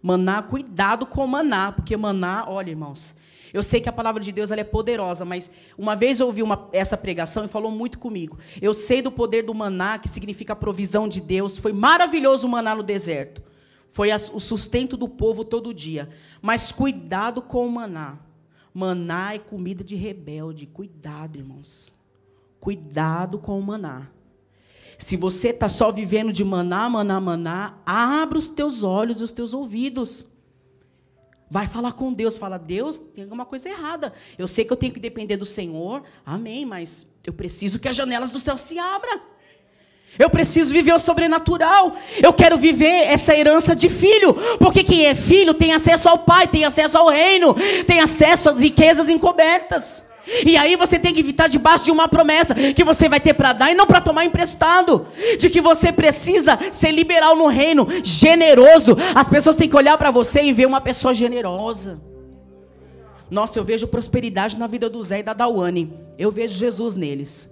Maná, cuidado com o maná, porque maná, olha, irmãos, eu sei que a palavra de Deus ela é poderosa, mas uma vez eu ouvi uma, essa pregação e falou muito comigo. Eu sei do poder do maná, que significa a provisão de Deus. Foi maravilhoso o maná no deserto. Foi a, o sustento do povo todo dia. Mas cuidado com o maná. Maná é comida de rebelde. Cuidado, irmãos. Cuidado com o maná. Se você está só vivendo de maná, maná, maná, abra os teus olhos e os teus ouvidos. Vai falar com Deus, fala, Deus, tem alguma coisa errada. Eu sei que eu tenho que depender do Senhor, amém, mas eu preciso que as janelas do céu se abram. Eu preciso viver o sobrenatural. Eu quero viver essa herança de filho. Porque quem é filho tem acesso ao Pai, tem acesso ao reino, tem acesso às riquezas encobertas. E aí você tem que estar debaixo de uma promessa que você vai ter para dar e não para tomar emprestado. De que você precisa ser liberal no reino, generoso. As pessoas têm que olhar para você e ver uma pessoa generosa. Nossa, eu vejo prosperidade na vida do Zé e da Dawane. Eu vejo Jesus neles.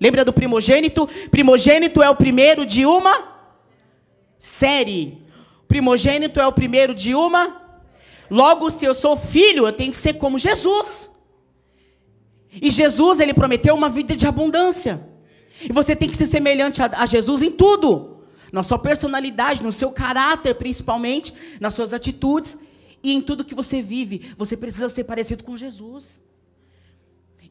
Lembra do primogênito? Primogênito é o primeiro de uma série. Primogênito é o primeiro de uma. Logo, se eu sou filho, eu tenho que ser como Jesus. E Jesus, ele prometeu uma vida de abundância. E você tem que ser semelhante a, a Jesus em tudo. Na sua personalidade, no seu caráter, principalmente, nas suas atitudes e em tudo que você vive. Você precisa ser parecido com Jesus.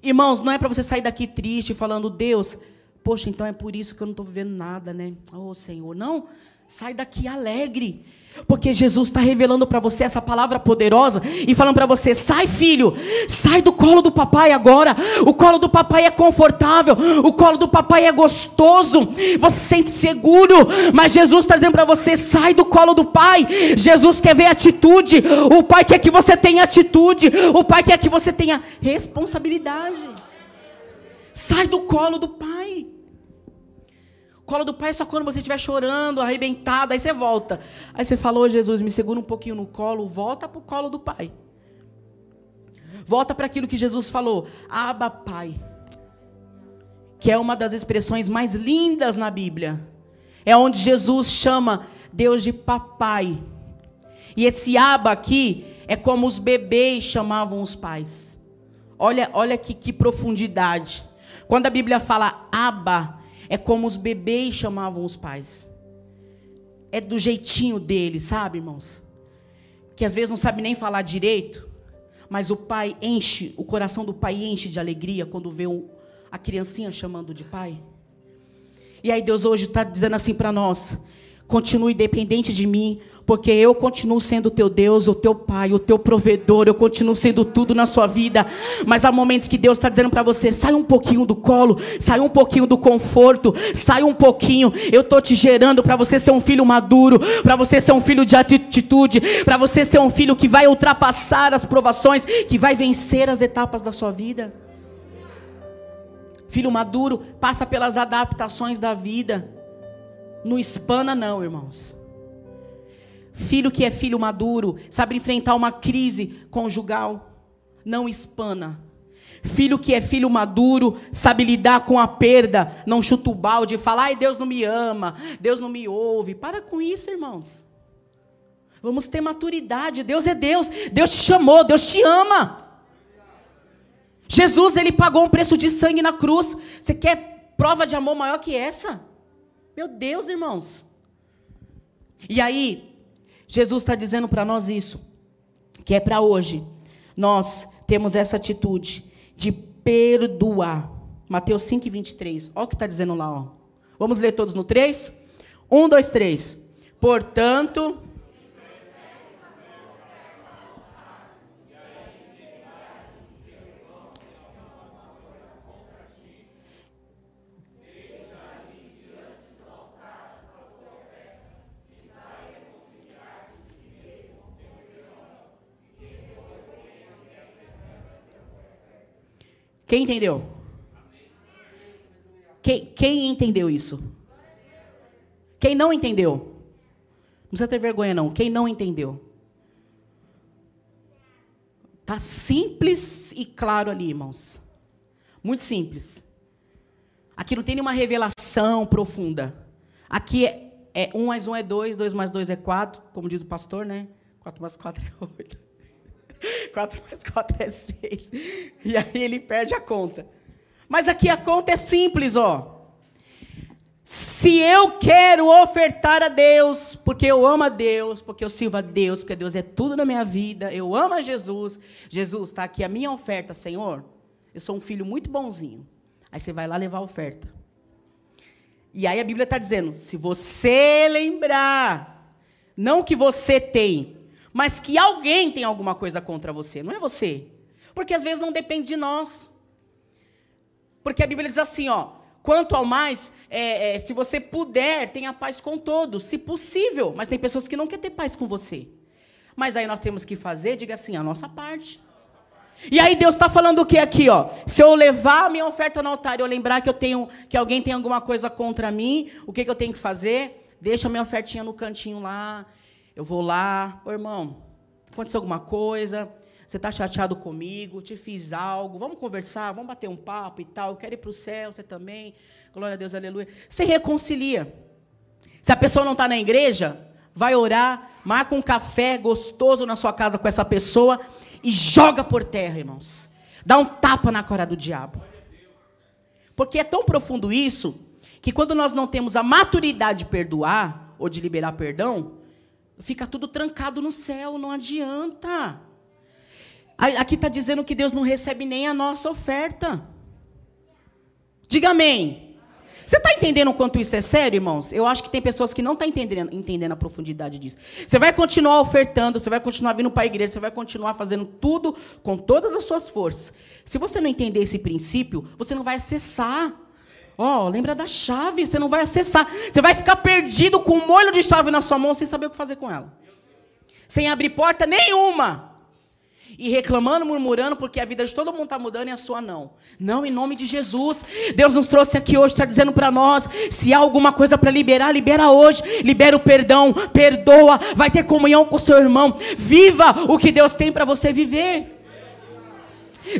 Irmãos, não é para você sair daqui triste, falando, Deus, poxa, então é por isso que eu não estou vivendo nada, né? Oh, Senhor. Não, sai daqui alegre. Porque Jesus está revelando para você essa palavra poderosa e falando para você: sai, filho, sai do colo do papai agora. O colo do papai é confortável, o colo do papai é gostoso, você se sente seguro. Mas Jesus está dizendo para você: sai do colo do pai. Jesus quer ver atitude. O pai quer que você tenha atitude. O pai quer que você tenha responsabilidade. Sai do colo do pai. Colo do pai é só quando você estiver chorando, arrebentado, aí você volta. Aí você falou, oh, Jesus, me segura um pouquinho no colo, volta para o colo do pai. Volta para aquilo que Jesus falou, Aba Pai. Que é uma das expressões mais lindas na Bíblia. É onde Jesus chama Deus de papai. E esse aba aqui é como os bebês chamavam os pais. Olha, olha que, que profundidade. Quando a Bíblia fala aba, é como os bebês chamavam os pais. É do jeitinho deles, sabe, irmãos? Que às vezes não sabe nem falar direito, mas o pai enche, o coração do pai enche de alegria quando vê a criancinha chamando de pai. E aí Deus hoje está dizendo assim para nós: continue dependente de mim, porque eu continuo sendo o teu Deus, o teu Pai, o teu provedor, eu continuo sendo tudo na sua vida. Mas há momentos que Deus está dizendo para você: sai um pouquinho do colo, sai um pouquinho do conforto, sai um pouquinho. Eu estou te gerando para você ser um filho maduro, para você ser um filho de atitude, para você ser um filho que vai ultrapassar as provações, que vai vencer as etapas da sua vida. Filho maduro passa pelas adaptações da vida. Não espana, não, irmãos. Filho que é filho maduro, sabe enfrentar uma crise conjugal, não espana. Filho que é filho maduro, sabe lidar com a perda, não chuta o balde e fala, ai, Deus não me ama, Deus não me ouve. Para com isso, irmãos. Vamos ter maturidade. Deus é Deus, Deus te chamou, Deus te ama. Jesus, ele pagou um preço de sangue na cruz. Você quer prova de amor maior que essa? Meu Deus, irmãos. E aí, Jesus está dizendo para nós isso, que é para hoje. Nós temos essa atitude de perdoar. Mateus 5, 23. Olha o que está dizendo lá. Ó. Vamos ler todos no 3? 1, 2, 3. Portanto, Quem entendeu? Quem, quem entendeu isso? Quem não entendeu? Não precisa ter vergonha, não. Quem não entendeu? Tá simples e claro ali, irmãos. Muito simples. Aqui não tem nenhuma revelação profunda. Aqui é, é 1 mais 1 é 2, 2 mais 2 é 4, como diz o pastor, né? 4 mais 4 é 8. 4 mais 4 é 6. E aí ele perde a conta. Mas aqui a conta é simples, ó. Se eu quero ofertar a Deus, porque eu amo a Deus, porque eu sirvo a Deus, porque Deus é tudo na minha vida, eu amo a Jesus. Jesus, está aqui a minha oferta, Senhor. Eu sou um filho muito bonzinho. Aí você vai lá levar a oferta. E aí a Bíblia está dizendo: se você lembrar, não que você tem, mas que alguém tem alguma coisa contra você, não é você. Porque às vezes não depende de nós. Porque a Bíblia diz assim, ó, quanto ao mais, é, é, se você puder, tenha paz com todos, se possível. Mas tem pessoas que não querem ter paz com você. Mas aí nós temos que fazer, diga assim, a nossa parte. E aí Deus está falando o que aqui, ó? Se eu levar a minha oferta no altar e eu lembrar que eu tenho, que alguém tem alguma coisa contra mim, o que, que eu tenho que fazer? Deixa a minha ofertinha no cantinho lá. Eu vou lá, ô irmão, aconteceu alguma coisa? Você está chateado comigo? Te fiz algo? Vamos conversar? Vamos bater um papo e tal? Eu quero ir para o céu, você também? Glória a Deus, aleluia. Se reconcilia. Se a pessoa não está na igreja, vai orar, marca um café gostoso na sua casa com essa pessoa e joga por terra, irmãos. Dá um tapa na cara do diabo. Porque é tão profundo isso que quando nós não temos a maturidade de perdoar ou de liberar perdão, fica tudo trancado no céu, não adianta. Aqui está dizendo que Deus não recebe nem a nossa oferta. Diga amém. Você está entendendo o quanto isso é sério, irmãos? Eu acho que tem pessoas que não estão tá entendendo, entendendo a profundidade disso. Você vai continuar ofertando, você vai continuar vindo para a igreja, você vai continuar fazendo tudo com todas as suas forças. Se você não entender esse princípio, você não vai acessar. Ó, oh, lembra da chave, você não vai acessar. Você vai ficar perdido com um molho de chave na sua mão sem saber o que fazer com ela. Sem abrir porta nenhuma e reclamando, murmurando, porque a vida de todo mundo está mudando e a sua não. Não, em nome de Jesus. Deus nos trouxe aqui hoje, está dizendo para nós: se há alguma coisa para liberar, libera hoje. Libera o perdão, perdoa, vai ter comunhão com o seu irmão. Viva o que Deus tem para você viver.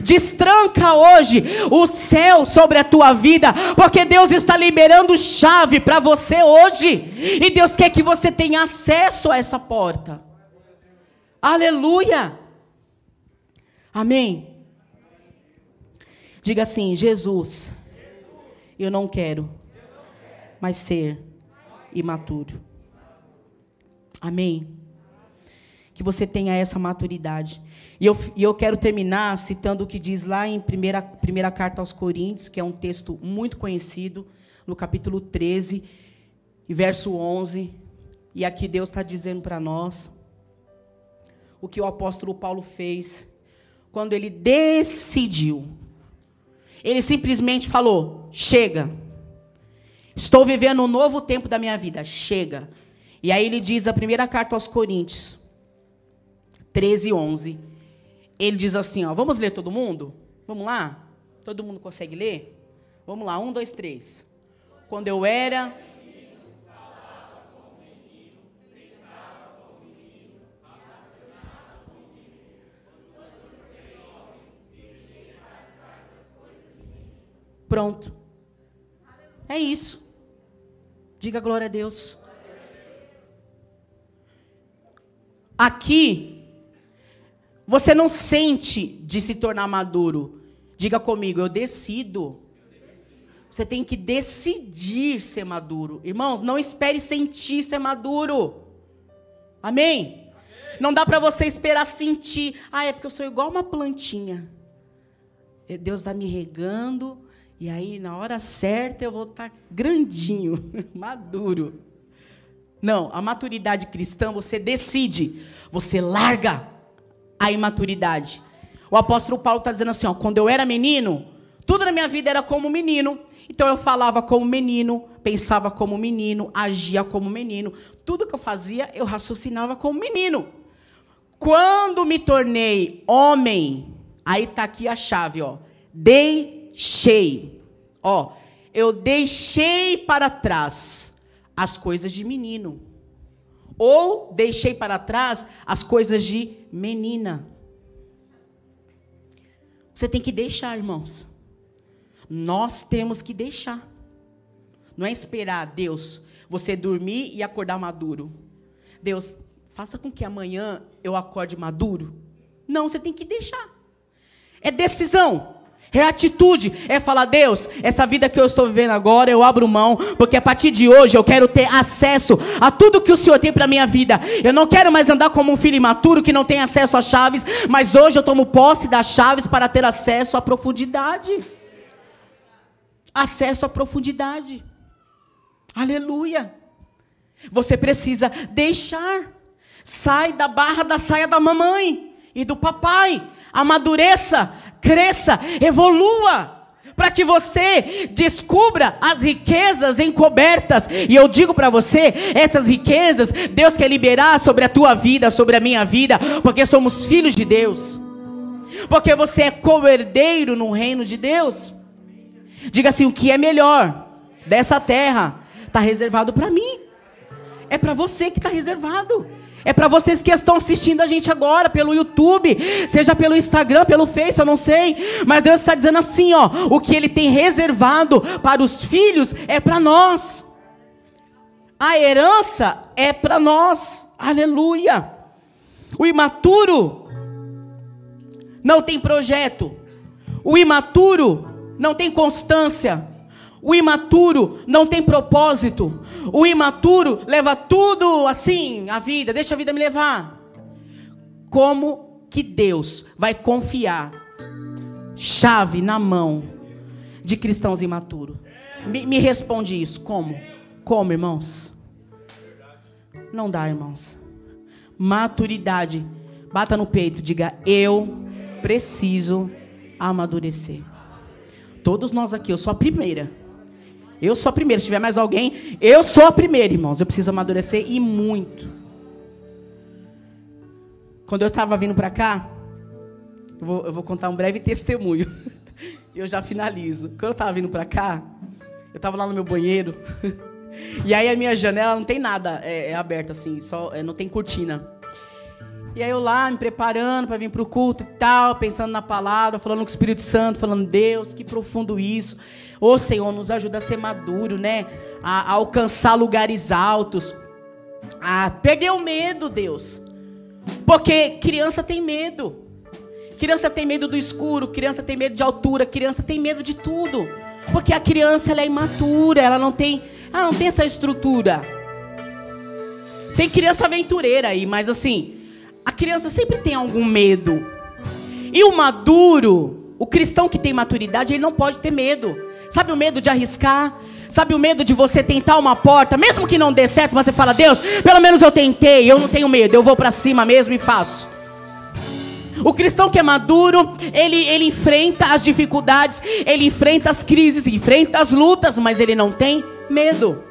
Destranca hoje o céu sobre a tua vida, porque Deus está liberando chave para você hoje, e Deus quer que você tenha acesso a essa porta. Aleluia! Amém? Diga assim: Jesus, eu não quero mais ser imaturo. Amém? Que você tenha essa maturidade. E eu, e eu quero terminar citando o que diz lá em primeira, primeira carta aos Coríntios, que é um texto muito conhecido, no capítulo 13, e verso 11. E aqui Deus está dizendo para nós o que o apóstolo Paulo fez quando ele decidiu. Ele simplesmente falou: chega. Estou vivendo um novo tempo da minha vida, chega. E aí ele diz a primeira carta aos Coríntios, 13, 11. Ele diz assim: ó, vamos ler todo mundo? Vamos lá? Todo mundo consegue ler? Vamos lá, um, dois, três. Quando eu era Pronto. É isso. Diga glória a Deus. Aqui, você não sente de se tornar maduro. Diga comigo, eu decido. Você tem que decidir ser maduro. Irmãos, não espere sentir ser maduro. Amém? Não dá para você esperar sentir. Ah, é porque eu sou igual uma plantinha. Deus está me regando, e aí, na hora certa, eu vou estar tá grandinho, maduro. Não, a maturidade cristã, você decide, você larga a imaturidade. O apóstolo Paulo está dizendo assim: ó, quando eu era menino, tudo na minha vida era como menino. Então eu falava como menino, pensava como menino, agia como menino. Tudo que eu fazia, eu raciocinava como menino. Quando me tornei homem, aí está aqui a chave, ó. Dei deixei. Ó, eu deixei para trás as coisas de menino. Ou deixei para trás as coisas de menina. Você tem que deixar, irmãos. Nós temos que deixar. Não é esperar Deus você dormir e acordar maduro. Deus, faça com que amanhã eu acorde maduro. Não, você tem que deixar. É decisão. É atitude, é falar, Deus, essa vida que eu estou vivendo agora, eu abro mão, porque a partir de hoje eu quero ter acesso a tudo que o Senhor tem para minha vida. Eu não quero mais andar como um filho imaturo que não tem acesso às chaves, mas hoje eu tomo posse das chaves para ter acesso à profundidade. Acesso à profundidade. Aleluia. Você precisa deixar. Sai da barra da saia da mamãe e do papai. Amadureça, cresça, evolua para que você descubra as riquezas encobertas. E eu digo para você, essas riquezas Deus quer liberar sobre a tua vida, sobre a minha vida, porque somos filhos de Deus. Porque você é co-herdeiro no reino de Deus. Diga assim: o que é melhor dessa terra está reservado para mim. É para você que está reservado. É para vocês que estão assistindo a gente agora pelo YouTube, seja pelo Instagram, pelo Face, eu não sei. Mas Deus está dizendo assim, ó, o que Ele tem reservado para os filhos é para nós. A herança é para nós. Aleluia. O imaturo não tem projeto. O imaturo não tem constância. O imaturo não tem propósito. O imaturo leva tudo assim, a vida, deixa a vida me levar. Como que Deus vai confiar chave na mão de cristãos imaturos? Me, me responde isso. Como? Como, irmãos? Não dá, irmãos. Maturidade. Bata no peito, diga: Eu preciso amadurecer. Todos nós aqui, eu sou a primeira. Eu sou a primeira. Se tiver mais alguém, eu sou a primeira, irmãos. Eu preciso amadurecer e muito. Quando eu estava vindo para cá, eu vou, eu vou, contar um breve testemunho. eu já finalizo. Quando eu estava vindo para cá, eu estava lá no meu banheiro. e aí a minha janela não tem nada é, é aberta assim, só é, não tem cortina. E aí eu lá me preparando para vir para o culto e tal, pensando na palavra, falando com o Espírito Santo, falando, Deus, que profundo isso. Ô Senhor, nos ajuda a ser maduro, né? A, a alcançar lugares altos. A perder o medo, Deus. Porque criança tem medo. Criança tem medo do escuro, criança tem medo de altura, criança tem medo de tudo. Porque a criança ela é imatura, ela não tem, ela não tem essa estrutura. Tem criança aventureira aí, mas assim, a criança sempre tem algum medo. E o maduro, o cristão que tem maturidade, ele não pode ter medo. Sabe o medo de arriscar? Sabe o medo de você tentar uma porta, mesmo que não dê certo, mas você fala: "Deus, pelo menos eu tentei, eu não tenho medo, eu vou para cima mesmo e faço". O cristão que é maduro, ele, ele enfrenta as dificuldades, ele enfrenta as crises, enfrenta as lutas, mas ele não tem medo.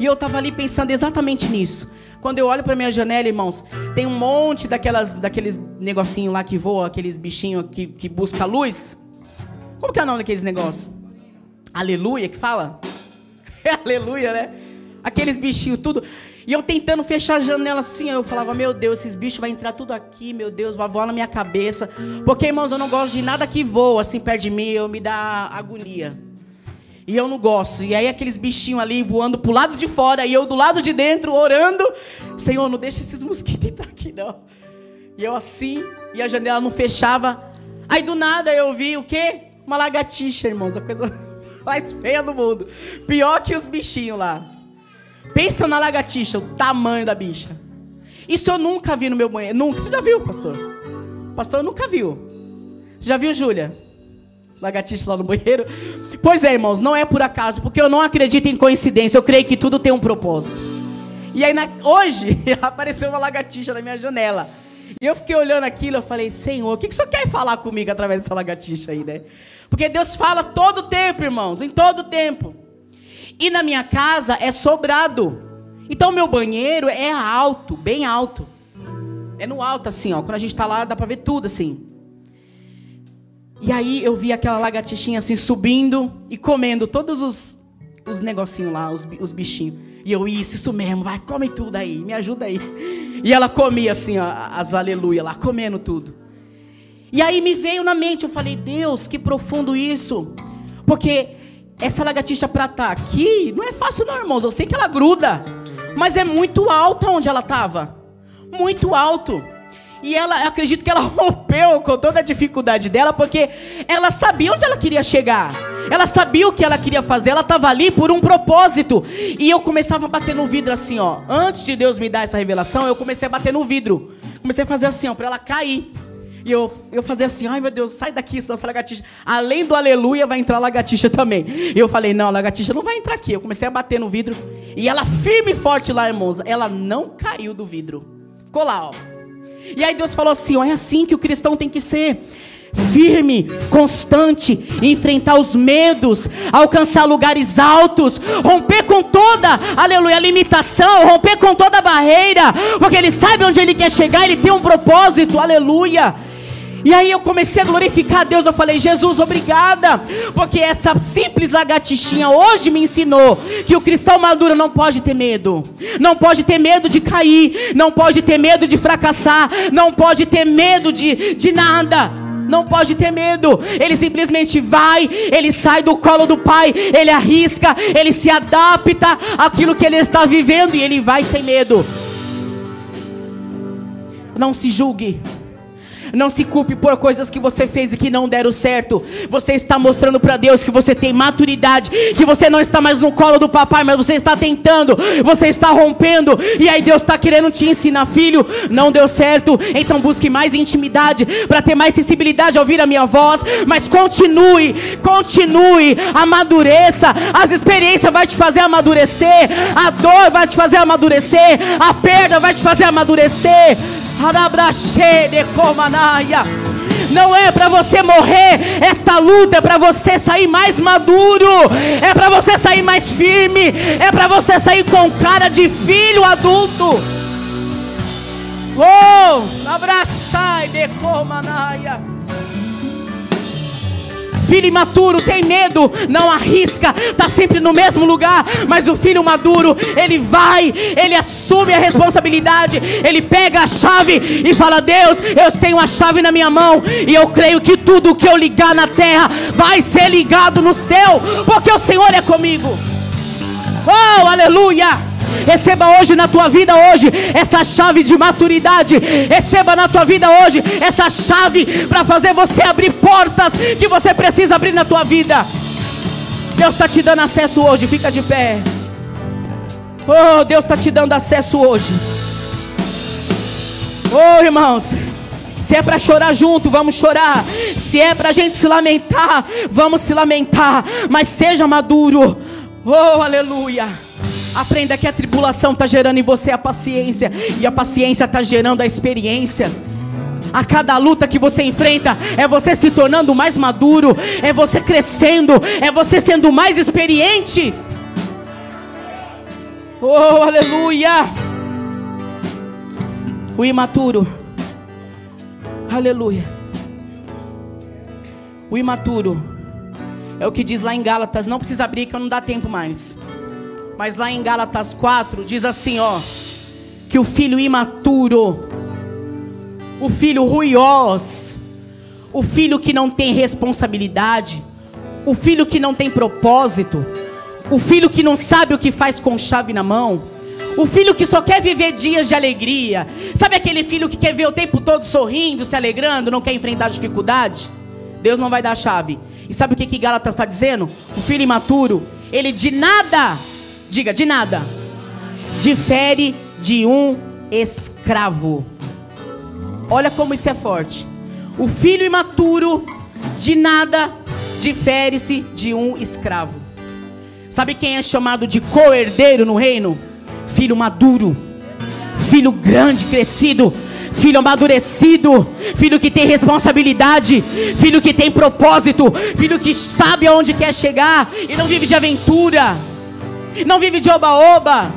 E eu estava ali pensando exatamente nisso. Quando eu olho para minha janela, irmãos, tem um monte daquelas, daqueles negocinho lá que voa, aqueles bichinhos que, que busca luz. Como que é o nome daqueles negócios? Aleluia que fala? É aleluia, né? Aqueles bichinhos tudo. E eu tentando fechar a janela assim, eu falava, meu Deus, esses bichos vão entrar tudo aqui, meu Deus, vai voar na minha cabeça. Porque, irmãos, eu não gosto de nada que voa assim perto de mim, eu me dá agonia. E eu não gosto. E aí aqueles bichinhos ali voando pro lado de fora e eu do lado de dentro orando. Senhor, não deixa esses mosquitos entrar aqui não. E eu assim, e a janela não fechava. Aí do nada eu vi o quê? Uma lagartixa, irmãos, a coisa mais feia do mundo. Pior que os bichinhos lá. Pensa na lagartixa, o tamanho da bicha. Isso eu nunca vi no meu banheiro. Nunca. Você já viu, pastor? Pastor nunca viu. Você já viu, Júlia? Lagartixa lá no banheiro. Pois é, irmãos, não é por acaso, porque eu não acredito em coincidência, eu creio que tudo tem um propósito. E aí, na... hoje, apareceu uma lagartixa na minha janela. E eu fiquei olhando aquilo, eu falei, Senhor, o que, que o Senhor quer falar comigo através dessa lagartixa aí, né? Porque Deus fala todo tempo, irmãos, em todo tempo. E na minha casa é sobrado. Então, meu banheiro é alto, bem alto. É no alto, assim, ó. Quando a gente está lá, dá para ver tudo, assim. E aí eu vi aquela lagartixinha assim subindo e comendo todos os, os negocinhos lá, os, os bichinhos. E eu, isso, isso mesmo, vai, come tudo aí, me ajuda aí. E ela comia assim, ó, as aleluia lá, comendo tudo. E aí me veio na mente, eu falei, Deus, que profundo isso. Porque essa lagartixa para estar tá aqui, não é fácil não, irmãos. Eu sei que ela gruda, mas é muito alta onde ela estava. Muito alto. E ela, acredito que ela rompeu com toda a dificuldade dela, porque ela sabia onde ela queria chegar. Ela sabia o que ela queria fazer, ela estava ali por um propósito. E eu começava a bater no vidro assim, ó. Antes de Deus me dar essa revelação, eu comecei a bater no vidro. Comecei a fazer assim, ó, para ela cair. E eu, eu fazia assim, ai meu Deus, sai daqui, senão essa lagartixa. Além do aleluia, vai entrar a lagartixa também. E eu falei, não, a lagartixa não vai entrar aqui. Eu comecei a bater no vidro. E ela firme e forte lá, irmãos. Ela não caiu do vidro. Ficou lá, ó. E aí Deus falou assim: ó, é assim que o cristão tem que ser firme, constante, enfrentar os medos, alcançar lugares altos, romper com toda, aleluia, limitação, romper com toda barreira, porque ele sabe onde ele quer chegar, ele tem um propósito, aleluia. E aí eu comecei a glorificar a Deus. Eu falei, Jesus, obrigada. Porque essa simples lagartixinha hoje me ensinou que o cristão maduro não pode ter medo. Não pode ter medo de cair. Não pode ter medo de fracassar. Não pode ter medo de, de nada não pode ter medo. Ele simplesmente vai, ele sai do colo do pai, ele arrisca, ele se adapta àquilo que ele está vivendo e ele vai sem medo. Não se julgue. Não se culpe por coisas que você fez e que não deram certo. Você está mostrando para Deus que você tem maturidade, que você não está mais no colo do papai, mas você está tentando, você está rompendo. E aí Deus está querendo te ensinar, filho. Não deu certo, então busque mais intimidade para ter mais sensibilidade a ouvir a minha voz. Mas continue, continue, amadureça. As experiências vai te fazer amadurecer, a dor vai te fazer amadurecer, a perda vai te fazer amadurecer. Não é para você morrer, esta luta é para você sair mais maduro, é para você sair mais firme, é para você sair com cara de filho adulto. Oh, abraçai de. Filho imaturo tem medo, não arrisca, está sempre no mesmo lugar. Mas o filho maduro, ele vai, ele assume a responsabilidade, ele pega a chave e fala: Deus, eu tenho a chave na minha mão e eu creio que tudo que eu ligar na terra vai ser ligado no céu, porque o Senhor é comigo. Oh, aleluia! Receba hoje na tua vida hoje essa chave de maturidade. Receba na tua vida hoje essa chave para fazer você abrir portas que você precisa abrir na tua vida. Deus está te dando acesso hoje. Fica de pé. Oh, Deus está te dando acesso hoje. Oh, irmãos. Se é para chorar junto, vamos chorar. Se é para a gente se lamentar, vamos se lamentar. Mas seja maduro. Oh, aleluia. Aprenda que a tribulação está gerando em você a paciência, e a paciência está gerando a experiência. A cada luta que você enfrenta, é você se tornando mais maduro, é você crescendo, é você sendo mais experiente. Oh, aleluia! O imaturo, aleluia. O imaturo, é o que diz lá em Gálatas, não precisa abrir que não dá tempo mais. Mas lá em Gálatas 4 diz assim, ó, que o filho imaturo, o filho ruiós, o filho que não tem responsabilidade, o filho que não tem propósito, o filho que não sabe o que faz com chave na mão, o filho que só quer viver dias de alegria, sabe aquele filho que quer ver o tempo todo sorrindo, se alegrando, não quer enfrentar dificuldade? Deus não vai dar a chave. E sabe o que que Gálatas está dizendo? O filho imaturo, ele de nada Diga, de nada. Difere de um escravo. Olha como isso é forte. O filho imaturo de nada difere-se de um escravo. Sabe quem é chamado de co-herdeiro no reino? Filho maduro, filho grande, crescido, filho amadurecido, filho que tem responsabilidade, filho que tem propósito, filho que sabe aonde quer chegar e não vive de aventura não vive de oba-oba.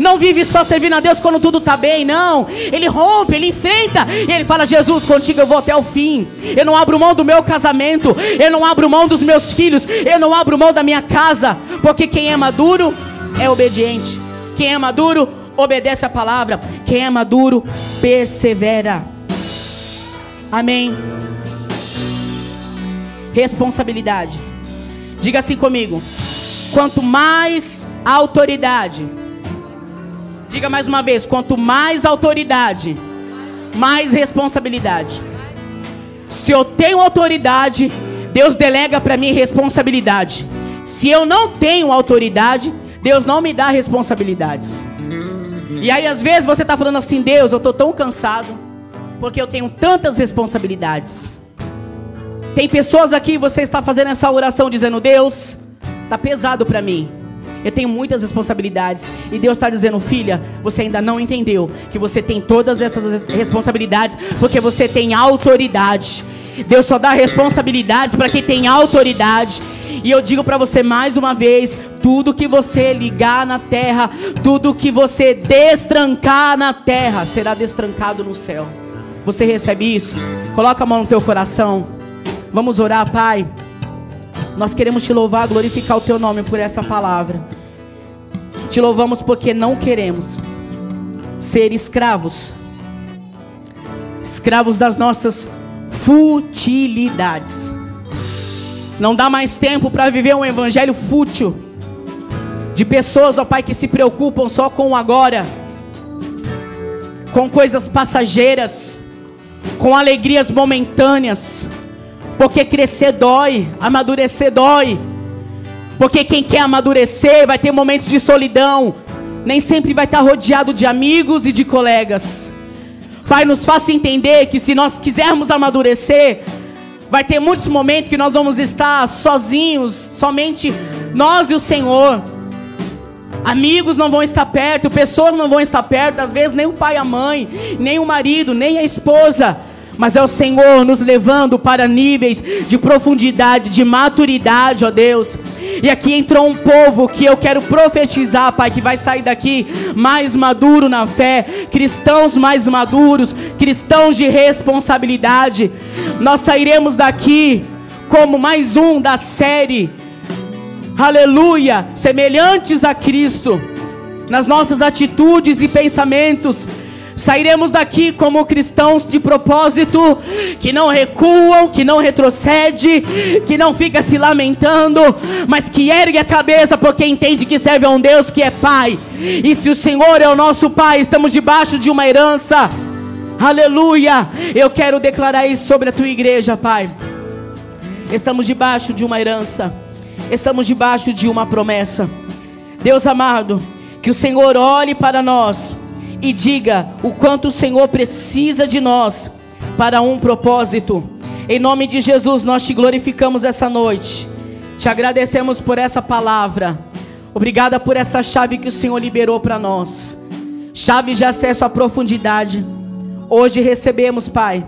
Não vive só servindo a Deus quando tudo está bem, não. Ele rompe, ele enfrenta. E ele fala: Jesus, contigo eu vou até o fim. Eu não abro mão do meu casamento. Eu não abro mão dos meus filhos. Eu não abro mão da minha casa. Porque quem é maduro é obediente. Quem é maduro obedece a palavra. Quem é maduro persevera. Amém. responsabilidade. Diga assim comigo: quanto mais autoridade, diga mais uma vez: quanto mais autoridade, mais responsabilidade. Se eu tenho autoridade, Deus delega para mim responsabilidade. Se eu não tenho autoridade, Deus não me dá responsabilidades. E aí às vezes você está falando assim, Deus, eu estou tão cansado porque eu tenho tantas responsabilidades. Tem pessoas aqui, você está fazendo essa oração dizendo, Deus, tá pesado para mim. Eu tenho muitas responsabilidades. E Deus está dizendo, filha, você ainda não entendeu que você tem todas essas responsabilidades porque você tem autoridade. Deus só dá responsabilidades para quem tem autoridade. E eu digo para você mais uma vez: tudo que você ligar na terra, tudo que você destrancar na terra, será destrancado no céu. Você recebe isso? Coloca a mão no teu coração. Vamos orar, Pai. Nós queremos te louvar, glorificar o teu nome por essa palavra. Te louvamos porque não queremos ser escravos escravos das nossas futilidades. Não dá mais tempo para viver um evangelho fútil de pessoas, ó Pai, que se preocupam só com o agora, com coisas passageiras, com alegrias momentâneas, porque crescer dói, amadurecer dói. Porque quem quer amadurecer vai ter momentos de solidão, nem sempre vai estar rodeado de amigos e de colegas. Pai, nos faça entender que se nós quisermos amadurecer, vai ter muitos momentos que nós vamos estar sozinhos, somente nós e o Senhor. Amigos não vão estar perto, pessoas não vão estar perto, às vezes nem o pai, a mãe, nem o marido, nem a esposa mas é o Senhor nos levando para níveis de profundidade, de maturidade, ó Deus. E aqui entrou um povo que eu quero profetizar, Pai, que vai sair daqui mais maduro na fé, cristãos mais maduros, cristãos de responsabilidade. Nós sairemos daqui como mais um da série, aleluia, semelhantes a Cristo, nas nossas atitudes e pensamentos Sairemos daqui como cristãos de propósito, que não recuam, que não retrocede, que não fica se lamentando, mas que ergue a cabeça porque entende que serve a um Deus que é Pai. E se o Senhor é o nosso Pai, estamos debaixo de uma herança. Aleluia! Eu quero declarar isso sobre a tua igreja, Pai. Estamos debaixo de uma herança. Estamos debaixo de uma promessa. Deus amado, que o Senhor olhe para nós e diga o quanto o Senhor precisa de nós para um propósito. Em nome de Jesus, nós te glorificamos essa noite. Te agradecemos por essa palavra. Obrigada por essa chave que o Senhor liberou para nós. Chave de acesso à profundidade. Hoje recebemos, Pai,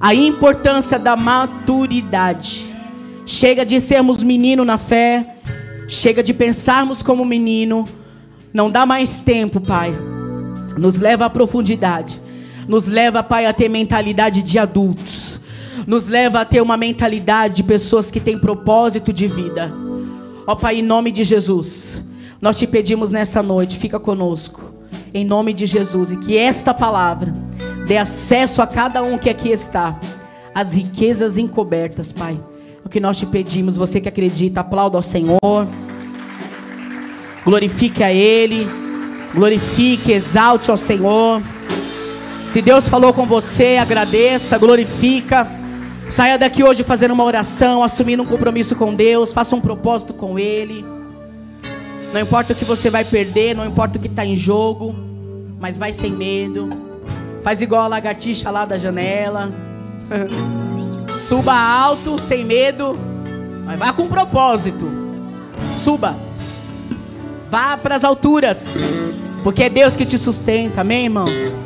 a importância da maturidade. Chega de sermos menino na fé. Chega de pensarmos como menino. Não dá mais tempo, Pai nos leva à profundidade, nos leva, Pai, a ter mentalidade de adultos, nos leva a ter uma mentalidade de pessoas que têm propósito de vida. Ó Pai, em nome de Jesus, nós te pedimos nessa noite, fica conosco, em nome de Jesus, e que esta palavra dê acesso a cada um que aqui está, as riquezas encobertas, Pai. O que nós te pedimos, você que acredita, aplauda ao Senhor, glorifique a Ele. Glorifique, exalte ao Senhor. Se Deus falou com você, agradeça, glorifica. Saia daqui hoje fazendo uma oração, assumindo um compromisso com Deus, faça um propósito com Ele. Não importa o que você vai perder, não importa o que está em jogo, mas vai sem medo. Faz igual a lagartixa lá da janela. Suba alto, sem medo, mas vá com propósito. Suba. Vá para as alturas. Porque é Deus que te sustenta, amém, irmãos?